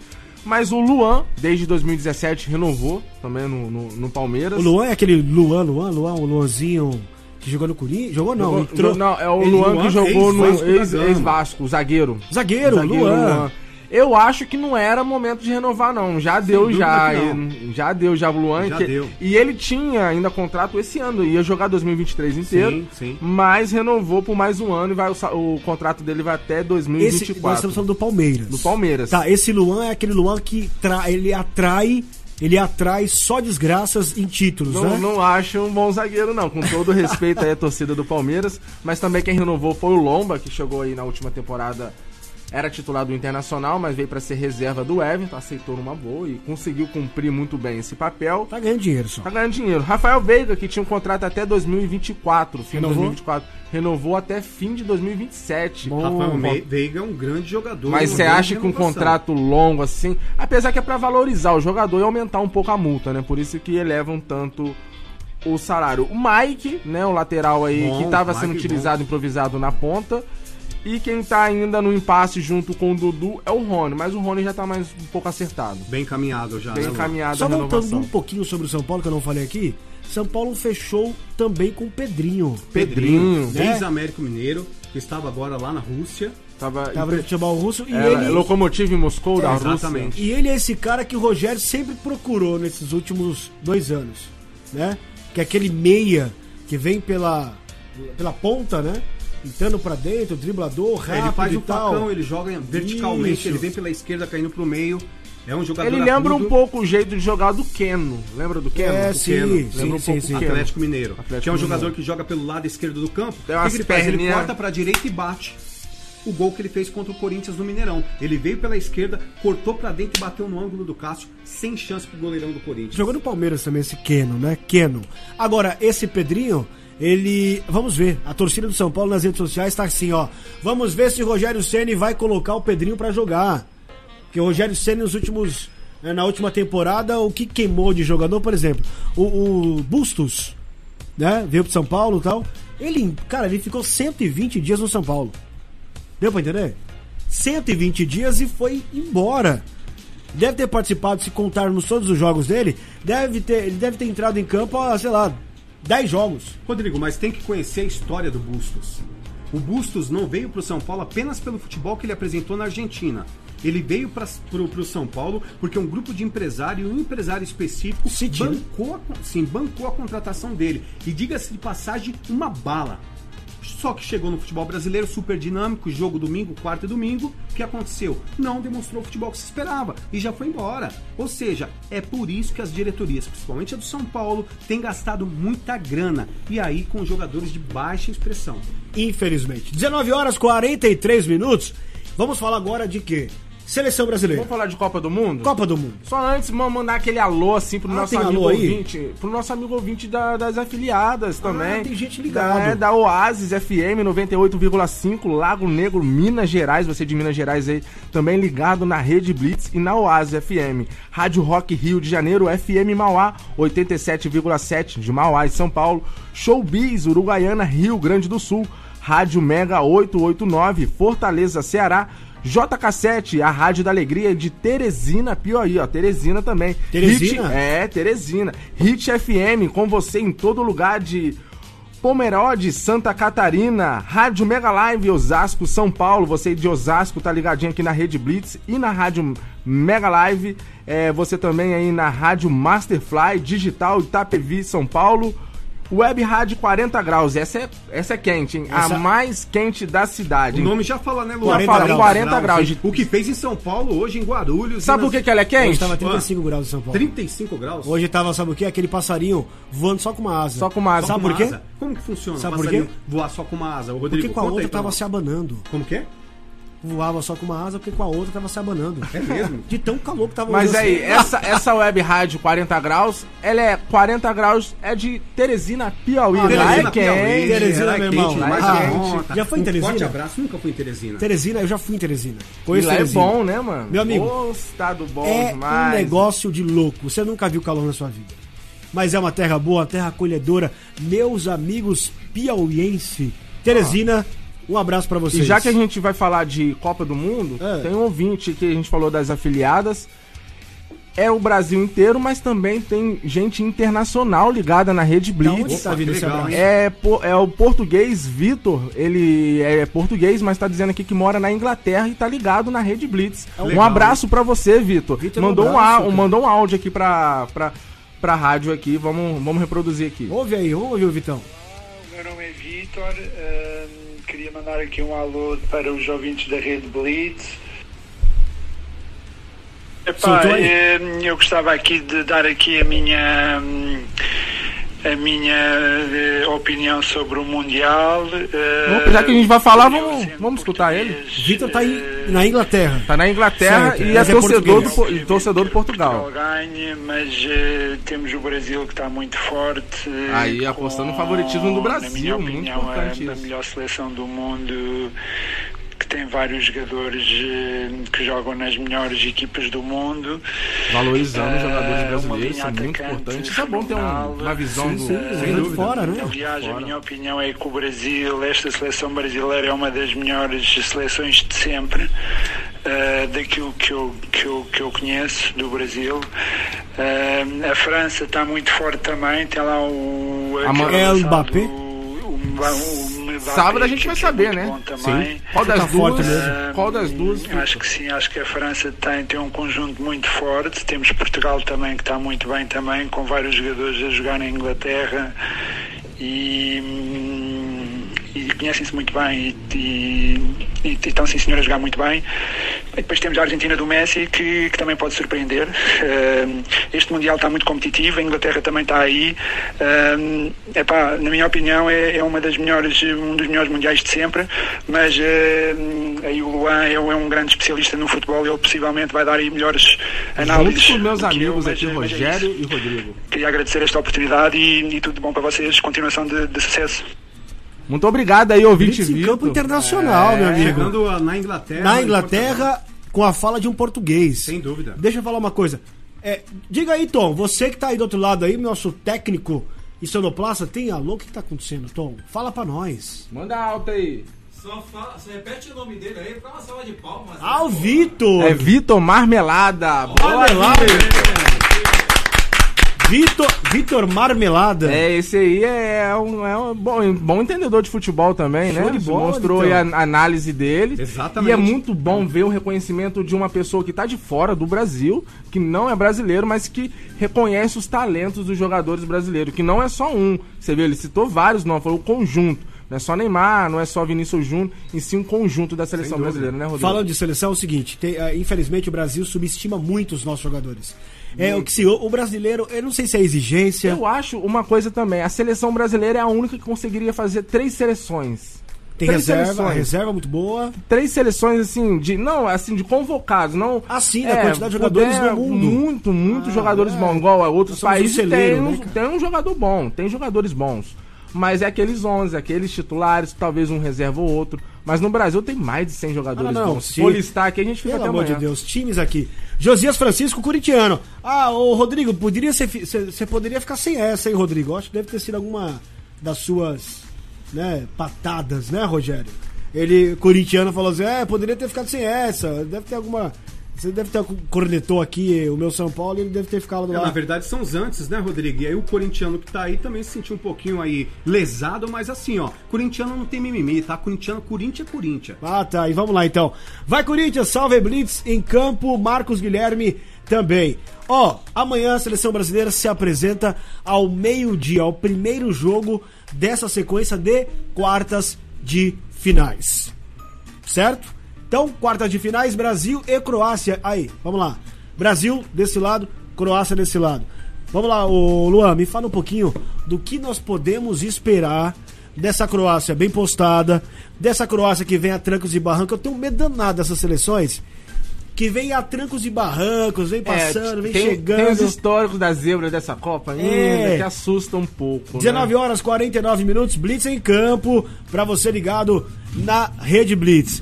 Mas o Luan, desde 2017, renovou também no, no, no Palmeiras. O Luan é aquele Luan, Luan, Luan, o Luanzinho que jogou no Corinthians? Jogou não, Jogou- entrou. não, é o Luan Luan, que jogou no ex-Vasco ex- Gama. ex-Vasco, o zagueiro. Zagueiro, Luan. Eu acho que não era momento de renovar, não. Já deu, dúvida já. Já deu, já o Luan. Já que- deu. E ele tinha ainda contrato esse ano, ia jogar 2023 inteiro. Sim, sim. Mas renovou por mais um ano e vai, o, o contrato dele vai até Esse, nós 2024. estamos falando do Palmeiras. Do Palmeiras. Tá, esse Luan é aquele Luan que tra... ele atrai, ele atrai só desgraças em títulos, Não, né? não acho um bom zagueiro, não. Com todo respeito aí à torcida do Palmeiras. Mas também quem renovou foi o Lomba, que chegou aí na última temporada. Era titular do Internacional, mas veio pra ser reserva do Everton, aceitou numa boa e conseguiu cumprir muito bem esse papel. Tá ganhando dinheiro só. Tá ganhando dinheiro. Rafael Veiga, que tinha um contrato até 2024, fim Renovou? de 2024, renovou até fim de 2027. Bom, Rafael bom. Me- Veiga é um grande jogador. Mas uma você acha que um contrato longo assim, apesar que é pra valorizar o jogador e aumentar um pouco a multa, né? Por isso que elevam tanto o salário. O Mike, né, o lateral aí Bom, que tava Mike sendo bom. utilizado improvisado na ponta. E quem tá ainda no impasse junto com o Dudu é o Rony, mas o Rony já tá mais um pouco acertado. Bem encaminhado já. Bem né, Lu? encaminhado Só voltando um pouquinho sobre o São Paulo, que eu não falei aqui. São Paulo fechou também com o Pedrinho. Pedrinho, né? Ex-Américo Mineiro, que estava agora lá na Rússia. Tava, Tava no futebol russo e é, ele. Lokomotiv Moscou da É, Rússia. exatamente. E ele é esse cara que o Rogério sempre procurou nesses últimos dois anos, né? Que é aquele meia que vem pela, pela ponta, né? Entrando pra dentro, driblador, rápido É, ele faz e o tal. facão, ele joga verticalmente, Isso. ele vem pela esquerda caindo pro meio. É um jogador Ele lembra um agudo. pouco o jeito de jogar do Keno. Lembra do Keno? É, O sim, Keno. sim, Lembra um sim, pouco sim. do Keno. Atlético Mineiro. Atlético que é um Mineiro. jogador que joga pelo lado esquerdo do campo. Tem o que, que ele faz? Ele corta pra direita e bate. O gol que ele fez contra o Corinthians no Mineirão. Ele veio pela esquerda, cortou pra dentro e bateu no ângulo do Cássio, sem chance pro goleirão do Corinthians. Jogou no Palmeiras também esse Keno, né? Keno. Agora, esse Pedrinho, ele. Vamos ver. A torcida do São Paulo nas redes sociais tá assim, ó. Vamos ver se o Rogério Ceni vai colocar o Pedrinho pra jogar. Porque o Rogério Ceni nos últimos. né, Na última temporada, o que queimou de jogador, por exemplo, o, o Bustos, né? Veio pro São Paulo e tal. Ele, cara, ele ficou 120 dias no São Paulo. Deu pra entender? 120 dias e foi embora. Deve ter participado, se contarmos todos os jogos dele, deve ter, ele deve ter entrado em campo sei lá, 10 jogos. Rodrigo, mas tem que conhecer a história do Bustos. O Bustos não veio para o São Paulo apenas pelo futebol que ele apresentou na Argentina. Ele veio para o São Paulo porque um grupo de empresário, um empresário específico, City, né? bancou, sim, bancou a contratação dele. E diga-se de passagem, uma bala. Só que chegou no futebol brasileiro super dinâmico, jogo domingo, quarto e domingo. O que aconteceu? Não demonstrou o futebol que se esperava e já foi embora. Ou seja, é por isso que as diretorias, principalmente a do São Paulo, têm gastado muita grana e aí com jogadores de baixa expressão. Infelizmente. 19 horas 43 minutos. Vamos falar agora de quê? Seleção brasileira. Vamos falar de Copa do Mundo? Copa do Mundo. Só antes, vamos mandar aquele alô assim pro Ah, nosso amigo aí? ouvinte. Pro nosso amigo ouvinte da- das afiliadas também. tem gente ligado. Da, é, da Oasis FM 98,5, Lago Negro, Minas Gerais. Você de Minas Gerais aí também ligado na Rede Blitz e na Oasis FM. Rádio Rock Rio de Janeiro, FM Mauá 87,7 de Mauá e São Paulo. Showbiz Uruguaiana, Rio Grande do Sul. Rádio Mega 889, Fortaleza, Ceará. JK7, a Rádio da Alegria de Teresina, Piauí, ó, Teresina também. Teresina? Hit, é, Teresina. Hit FM, com você em todo lugar de Pomerode, Santa Catarina, Rádio Mega Live, Osasco, São Paulo. Você de Osasco tá ligadinho aqui na Rede Blitz e na Rádio Mega Live. É, você também aí na Rádio Masterfly, Digital Itapevi, São Paulo. Web Rádio 40 graus, essa é, essa é quente, hein? Essa- A mais quente da cidade. O nome já fala, né, Lu? 40 fala, graus. 40 graus de- O que fez em São Paulo, hoje em Guarulhos. Sabe por que, nas- que ela é Hoje quente? estava 35 graus em São Paulo. 35 graus? Hoje tava, sabe o quê? Aquele passarinho voando só com uma asa. Só com uma asa. Sabe por quê? asa? Como que funciona? Sabe o por passarinho quê? Voar só com uma asa. O Rodrigo, Porque com a outra aí tava se abanando. Como que é? Voava só com uma asa, porque com a outra tava se abanando. É mesmo? De tão calor que tava Mas aí, essa, essa web rádio 40 graus, ela é 40 graus, é de Teresina, Piauí. Ah, lá Teresina, é Piauí, quente. Teresina, é meu quente, irmão. mais Ah, conta. já foi em Um Teresina? forte abraço, nunca fui em Teresina. Teresina, eu já fui em Teresina. E Conheço lá é Teresina. bom, né, mano? Meu amigo, Ô, estado bom É demais. um negócio de louco. Você nunca viu calor na sua vida. Mas é uma terra boa, terra acolhedora. Meus amigos piauiense, Teresina, um abraço pra vocês. E já que a gente vai falar de Copa do Mundo, É. tem um ouvinte que a gente falou das afiliadas. É o Brasil inteiro, mas também tem gente internacional ligada na Rede Blitz. tá abraço? hein? É, é o português Vitor, ele é português, mas tá dizendo aqui que mora na Inglaterra e tá ligado na Rede Blitz. um Legal, abraço pra você, Vitor. Um Mandou, um abraço, cara. mandou um áudio aqui pra, pra, pra rádio aqui, vamos, vamos reproduzir aqui. Ouve aí, vamos ouvir o Vitão. O meu nome é Vitor, ahm, queria mandar aqui um alô para os ouvintes da Rede Blitz. Epá, aí? ahm, eu gostava aqui de dar aqui a minha hum, a minha eh, opinião sobre o Mundial. Opa, já que a gente vai falar, vamos- vamos escutar ele? Vitor tá aí eh, na Inglaterra. Tá na Inglaterra Certo, e é é torcedor, do. Po- e torcedor do Portugal. Portugal ganha, mas eh, temos o Brasil que está muito forte. Aí, apostando no favoritismo do Brasil, na minha muito opinião, importante a, melhor seleção do mundo, tem vários jogadores eh, que jogam nas melhores equipas do mundo. Valorizando os jogadores Eh, brasileiros, isso é muito importante. Isso é bom ter um- uma visão do. sim, sem dúvida. fora, né? Aliás, Fora. a minha opinião é que o Brasil, esta seleção brasileira é uma das melhores seleções de sempre, eh, daquilo que eu, que, eu, que eu conheço do Brasil. Eh, a França está muito forte também, tem lá o. Mbappé? Sábado a gente que- vai é saber, né? também. Qual das Tá duas? mesmo. Qual das duas? Hum, Acho que sim, acho que a França tem, tem um conjunto muito forte. Temos Portugal também, que está muito bem também, com vários jogadores a jogar na Inglaterra e, hum, e conhecem-se muito bem e, e, e estão sim senhor a jogar muito bem. E depois temos a Argentina do Messi, que, que também pode surpreender. Hum, este Mundial está muito competitivo, a Inglaterra também está aí. Hum, epá, na minha opinião, é, é uma das melhores, um dos melhores mundiais de sempre, mas hum, aí o Luan é, é um grande especialista no futebol, ele possivelmente vai dar aí melhores análises. Junto com meus que eu, amigos mas- aqui, mas é Rogério isso. e Rodrigo. Queria agradecer esta oportunidade e, e tudo de bom para vocês, continuação de, de sucesso. Muito obrigado aí, ouvinte Blitz em Vitor. campo internacional, É, meu amigo. Chegando na Inglaterra. Na em Inglaterra, com a fala de um português. Sem dúvida. Deixa eu falar uma coisa. É, diga aí, Tom, você que tá aí do outro lado aí, nosso técnico e sonoplasta, tem alô? O que, que tá acontecendo, Tom? Fala pra nós. Manda alta aí. Só fala, você repete o nome dele aí, dá uma salva de palmas. Ah, o Vitor! É Vitor Marmelada. Boa, Marmelada. Vitor. Vitor, Vitor Marmelada. É, esse aí é um, é um bom, bom entendedor de futebol também, Show né? de bola, Mostrou aí a análise dele. Exatamente. E é muito bom ver o reconhecimento de uma pessoa que tá de fora do Brasil, que não é brasileiro, mas que reconhece os talentos dos jogadores brasileiros, que não é só um. Você vê, ele citou vários, não, falou o conjunto. Não é só Neymar, não é só Vinícius Júnior, em si um conjunto da seleção brasileira, né, Rodrigo? Falando de seleção, é o seguinte: tem, ah, infelizmente o Brasil subestima muito os nossos jogadores. É o que se o, brasileiro, eu não sei se é exigência. Eu acho uma coisa também, a seleção brasileira é a única que conseguiria fazer três seleções. Tem três reserva, seleções. reserva muito boa. Três seleções, assim, de. Não, assim, de convocados, não. Assim, da quantidade de jogadores puder, no mundo. Muito, muito Ah, jogadores é. bons. Igual a outros países tem, né, tem um jogador bom, tem jogadores bons. Mas é aqueles 11, aqueles titulares, talvez um reserva ou outro. Mas no Brasil tem mais de 100 jogadores Ah, não, bons. Se for listar aqui, a gente fica Pelo até amor amanhã. de Deus, times aqui. Josias Francisco, corintiano. Ah, ô Rodrigo, poderia ser. Você poderia ficar sem essa, hein, Rodrigo? Acho que deve ter sido alguma das suas né, patadas, né, Rogério? Ele, corintiano, falou assim: é, poderia ter ficado sem essa. Deve ter alguma. Você deve ter cornetou aqui o meu São Paulo e ele deve ter ficado É, lá. na verdade são os antes, né, Rodrigo? E aí o corintiano que tá aí também se sentiu um pouquinho aí lesado, mas assim, ó, corintiano não tem mimimi, tá? Corintiano, Corinthians é Corinthians. Ah, tá. E vamos lá então. Vai Corinthians, salve Blitz em campo, Marcos Guilherme também. Ó, amanhã a seleção brasileira se apresenta ao meio-dia, ao primeiro jogo dessa sequência de quartas de finais. Certo? Então, quartas de finais, Brasil e Croácia. Aí, vamos lá. Brasil desse lado, Croácia desse lado. Vamos lá, ô Luan, me fala um pouquinho do que nós podemos esperar dessa Croácia bem postada, dessa Croácia que vem a trancos e barrancos. Eu tenho medo danado dessas seleções que vem a trancos e barrancos, vem passando, vem É, tem, chegando. Tem os históricos da zebra dessa Copa ainda, É. que assusta um pouco. 19 né? horas 49 minutos, Blitz em campo, pra você ligado na Rede Blitz.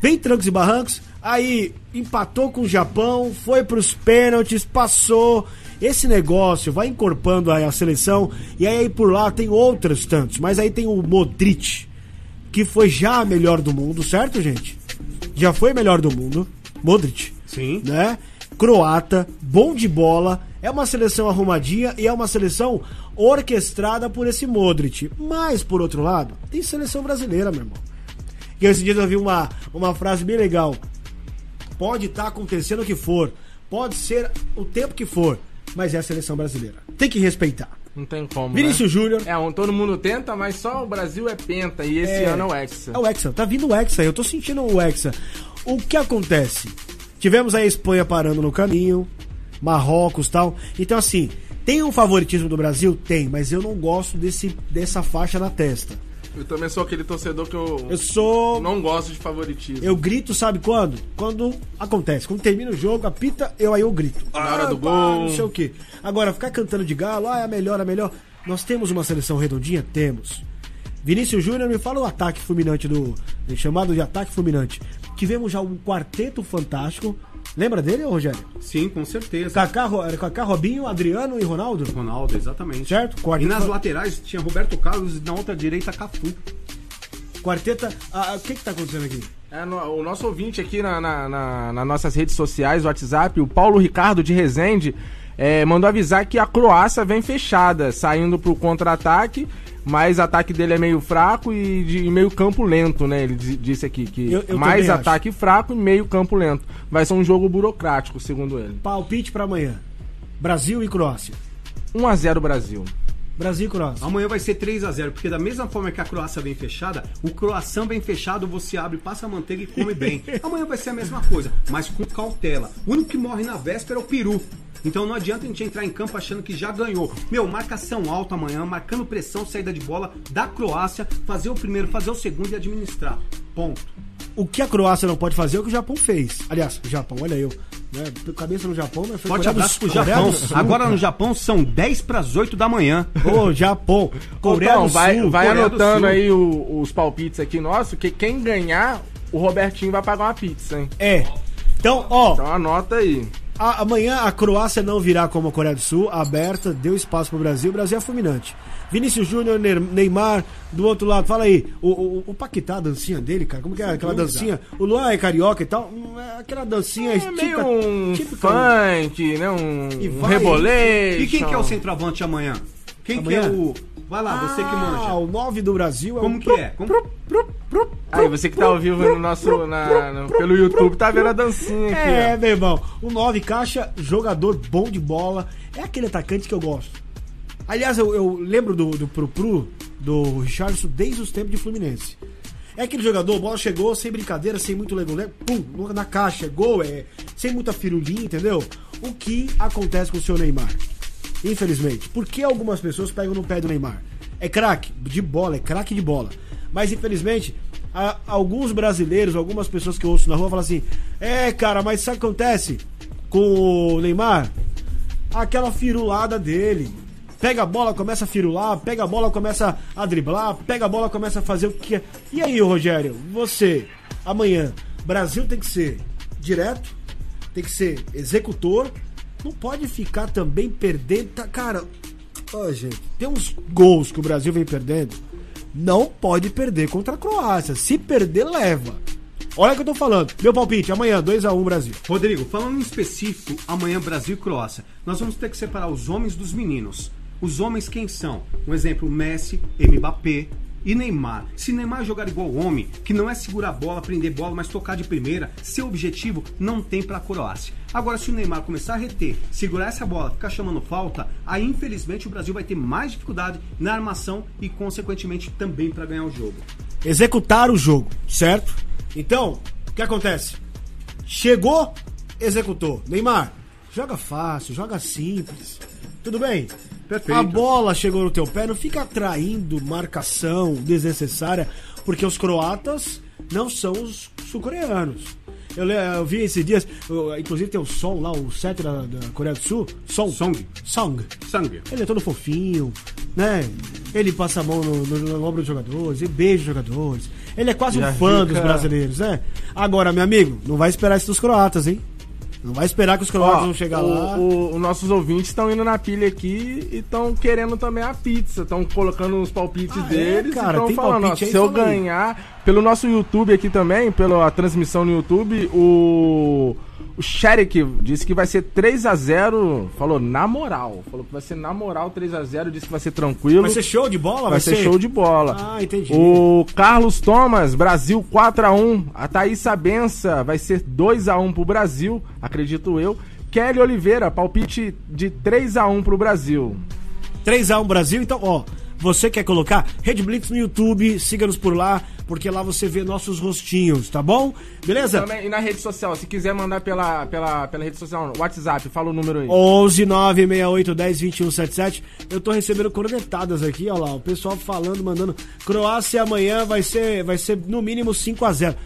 Vem trancos e barrancos, aí empatou com o Japão, foi pros pênaltis, passou. Esse negócio vai encorpando a seleção, e aí por lá tem outros tantos, mas aí tem o Modric, que foi já a melhor do mundo, certo, gente? Já foi melhor do mundo, Modric Sim. né? Croata, bom de bola, é uma seleção arrumadinha e é uma seleção orquestrada por esse Modric. Mas, por outro lado, tem seleção brasileira, meu irmão. E esse dia eu vi uma, uma frase bem legal. Pode estar acontecendo o que for, pode ser o tempo que for, mas é a seleção brasileira. Tem que respeitar. Não tem como. Vinícius né? Júnior. É, um, todo mundo tenta, mas só o Brasil é penta. E esse É. ano é o Hexa. É o Hexa, tá vindo o Hexa, eu tô sentindo o Hexa. O que acontece? Tivemos a Espanha parando no caminho, Marrocos tal. Então, assim, tem um favoritismo do Brasil? Tem, mas eu não gosto desse, dessa faixa na testa. Eu também sou aquele torcedor que eu, Eu sou. não gosto de favoritismo. Eu grito, sabe quando? Quando acontece. Quando termina o jogo, apita, eu aí eu grito. Na hora do pá, gol. Não sei o quê. Agora, ficar cantando de galo, ah, é a melhor, é a melhor. Nós temos uma seleção redondinha? Temos. Vinícius Júnior me fala o ataque fulminante do. chamado de ataque fulminante. Tivemos já um quarteto fantástico. Lembra dele, Rogério? Sim, com certeza. Kaká, era Kaká, Robinho, Adriano e Ronaldo? Ronaldo, exatamente. Certo? E Quarteto, nas fa- laterais tinha Roberto Carlos e na outra direita Cafu. quarteta. ah, ah, o que que tá acontecendo aqui? É, no- o nosso ouvinte aqui na, na- na- nas nossas redes sociais, o WhatsApp, o Paulo Ricardo de Rezende, é, mandou avisar que a Croácia vem fechada, saindo pro contra-ataque, mas o ataque dele é meio fraco e de meio campo lento, né? Ele di- disse aqui que Eu- eu mais também acho. ataque fraco e meio campo lento. Vai ser um jogo burocrático, segundo ele. Palpite pra amanhã. Brasil e Croácia. 1x0 Brasil. Brasil e Croácia. Amanhã vai ser 3 a 0 porque da mesma forma que a Croácia vem fechada, o croação bem fechado, você abre, passa a manteiga e come bem. Amanhã vai ser a mesma coisa, mas com cautela. O único que morre na véspera é o peru. Então não adianta a gente entrar em campo achando que já ganhou. Meu, marcação alta amanhã, marcando pressão, saída de bola da Croácia, fazer o primeiro, fazer o segundo e administrar. Ponto. O que a Croácia não pode fazer é o que o Japão fez. Aliás, o Japão, olha eu. Né? Cabeça no Japão, né? Foi Forte abraço pro Japão. Agora no Japão são 10 para as 8 da manhã. Ô, Japão. Coreia Então, do vai, Sul. vai Coreia do anotando aí o- os palpites aqui nossos, que quem ganhar, o Robertinho vai pagar uma pizza, hein? É. Então, ó, Então anota aí. A- amanhã a Croácia não virá como a Coreia do Sul, aberta, deu espaço pro Brasil, o Brasil é fulminante. Vinícius Júnior, Ne- Neymar, do outro lado, fala aí, o, o, o Paquetá, a dancinha dele, cara, como que é aquela dúvida. dancinha? O Luan é carioca e tal, hum, é aquela dancinha É meio típica- um típica- funk, né? Um, E um reboleixo. E quem que é o centroavante amanhã? Quem Amanhã? que é o. Vai lá, você que Ah, manja. o 9 do Brasil é Como o... que é? Como... Aí, você que tá ao vivo no nosso, na- no- pelo YouTube, tá vendo a dancinha aqui, É, meu irmão. O 9 caixa, jogador bom de bola. É aquele atacante que eu gosto. Aliás, eu, eu lembro do, do Pro Pro, do Richardson desde os tempos de Fluminense. É aquele jogador, a bola chegou sem brincadeira, sem muito legolé, pum, na caixa, gol, é, sem muita firulinha, entendeu? O que acontece com o seu Neymar? Infelizmente. Por que algumas pessoas pegam no pé do Neymar? É craque de bola, é craque de bola. Mas infelizmente, a- alguns brasileiros, algumas pessoas que eu ouço na rua falam assim: É, cara, mas sabe o que acontece com o Neymar? Aquela firulada dele. Pega a bola, começa a firular, pega a bola, começa a driblar, pega a bola, começa a fazer o que quer. E aí, Rogério, você, amanhã, Brasil tem que ser direto, tem que ser executor, não pode ficar também perdendo. tá- Cara, ó, gente, tem uns gols que o Brasil vem perdendo. Não pode perder contra a Croácia. Se perder, leva. Olha o que eu tô falando. Meu palpite, amanhã, 2x1 Brasil. Rodrigo, falando em específico, amanhã Brasil e Croácia, nós vamos ter que separar os homens dos meninos. Os homens quem são? Um exemplo, Messi, Mbappé e Neymar. Se Neymar jogar igual homem, que não é segurar a bola, prender bola, mas tocar de primeira, seu objetivo não tem pra Croácia. Agora, se o Neymar começar a reter, segurar essa bola, ficar chamando falta, aí infelizmente o Brasil vai ter mais dificuldade na armação e, consequentemente, também pra ganhar o jogo. executar o jogo, certo? Então, o que acontece? Chegou, executou. Neymar, joga fácil, joga simples. Tudo bem? Perfeito. A bola chegou no teu pé, não fica atraindo marcação desnecessária, porque os croatas não são os sul-coreanos. Eu, eu vi esses dias, eu- inclusive tem o Som lá, o set da, da Coreia do Sul. Som. Song. Song. Sangue. Ele é todo fofinho, né? Ele passa a mão no, no, no ombro dos jogadores, ele beija os jogadores. Ele é quase E um fã rica- dos brasileiros, né? Agora, meu amigo, não vai esperar isso dos croatas, hein? Não vai esperar que os croatas vão chegar o- lá. os nossos ouvintes estão indo na pilha aqui e estão querendo também a pizza. Estão colocando os palpites Ah, é, deles cara? e estão falando, ó, aí? se eu ganhar, pelo nosso YouTube aqui também, pela transmissão no YouTube, o, o Sherrick disse que vai ser 3x0. Falou na moral. Falou que vai ser na moral 3x0. Disse que vai ser tranquilo. Vai ser show de bola? Vai ser show de bola. Ah, entendi. O Carlos Thomas, Brasil 4x1. A Thaís Sabença vai ser 2x1 pro Brasil, acredito eu. Kelly Oliveira, palpite de 3x1 pro Brasil. 3x1 Brasil, então, ó. Você quer colocar Red Blitz no YouTube, siga-nos por lá, porque lá você vê nossos rostinhos, tá bom? Beleza? Também, e na rede social, se quiser mandar pela, pela, pela rede social, WhatsApp, fala o número aí. 11 968 10 21 77. Eu tô recebendo cornetadas aqui, ó lá. O pessoal falando, mandando. Croácia amanhã vai ser, vai ser no mínimo 5 a 0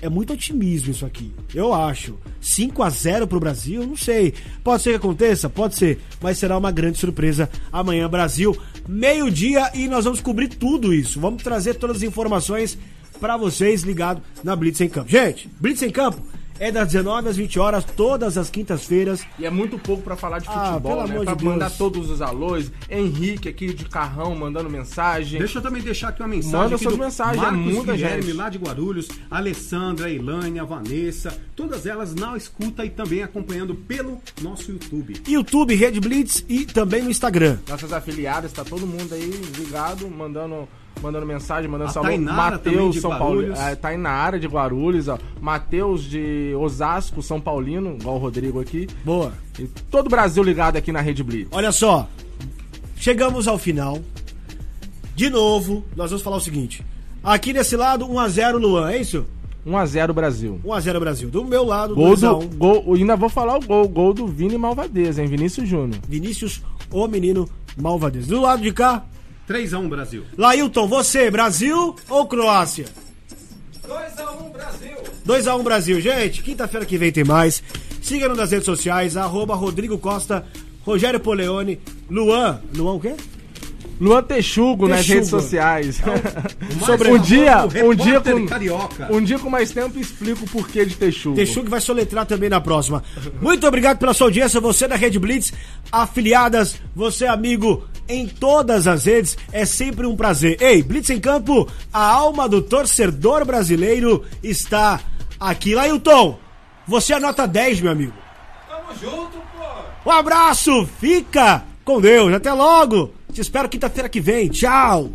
É muito otimismo isso aqui, eu acho. 5 a 0 pro Brasil, não sei. Pode ser que aconteça, pode ser, mas será uma grande surpresa amanhã, Brasil, meio-dia e nós vamos cobrir tudo isso. Vamos trazer todas as informações pra vocês ligado na Blitz em Campo. Gente, Blitz em Campo é das 19 às 20 horas todas as quintas-feiras. E é muito pouco pra falar de Ah, futebol, pelo né? amor Pra de mandar Deus. todos os alôs. Henrique aqui de carrão mandando mensagem. Deixa eu também deixar aqui uma mensagem. Manda suas mensagens, é Marcos muita Guilherme, gente. lá de Guarulhos, a Alessandra, Ilânia, Vanessa, todas elas na escuta e também acompanhando pelo nosso YouTube. YouTube, Rede Blitz e também no Instagram. Nossas afiliadas, tá todo mundo aí ligado, mandando, mandando mensagem, mandando A também Matheus, São Paulo. É, Tainara de Guarulhos, ó. Matheus de Osasco, São Paulino, igual o Rodrigo aqui. Boa. E todo o Brasil ligado aqui na Rede Blitz. Olha só, chegamos ao final. De novo, nós vamos falar o seguinte. Aqui desse lado, 1x0 Luan, é isso? 1x0 Brasil. 1x0 Brasil. Do meu lado, Gol 2x1. do. Gol, ainda vou falar o gol. Gol do Vini Malvadeza, hein? Vinícius Júnior. Vinícius, o menino malvadez. Do lado de cá, 3x1 Brasil. Lailton, você, Brasil ou Croácia? 2x1 Brasil. 2x1 Brasil. Gente, quinta-feira que vem tem mais. Siga-nos nas redes sociais, arroba Rodrigo Costa, Rogério Poleone, Luan. Luan o quê? Luan Texugo, nas redes sociais. Sobre- um dia, um dia com carioca. um dia com mais tempo explico o porquê de Texugo. Texugo vai soletrar também na próxima. Muito obrigado pela sua audiência, você da Rede Blitz, afiliadas, você amigo em todas as redes, é sempre um prazer. Ei, Blitz em Campo, a alma do torcedor brasileiro está aqui. Lailton, você é nota 10, meu amigo. Tamo junto, pô. Um abraço, fica com Deus, até logo. Te espero quinta-feira que vem. Tchau!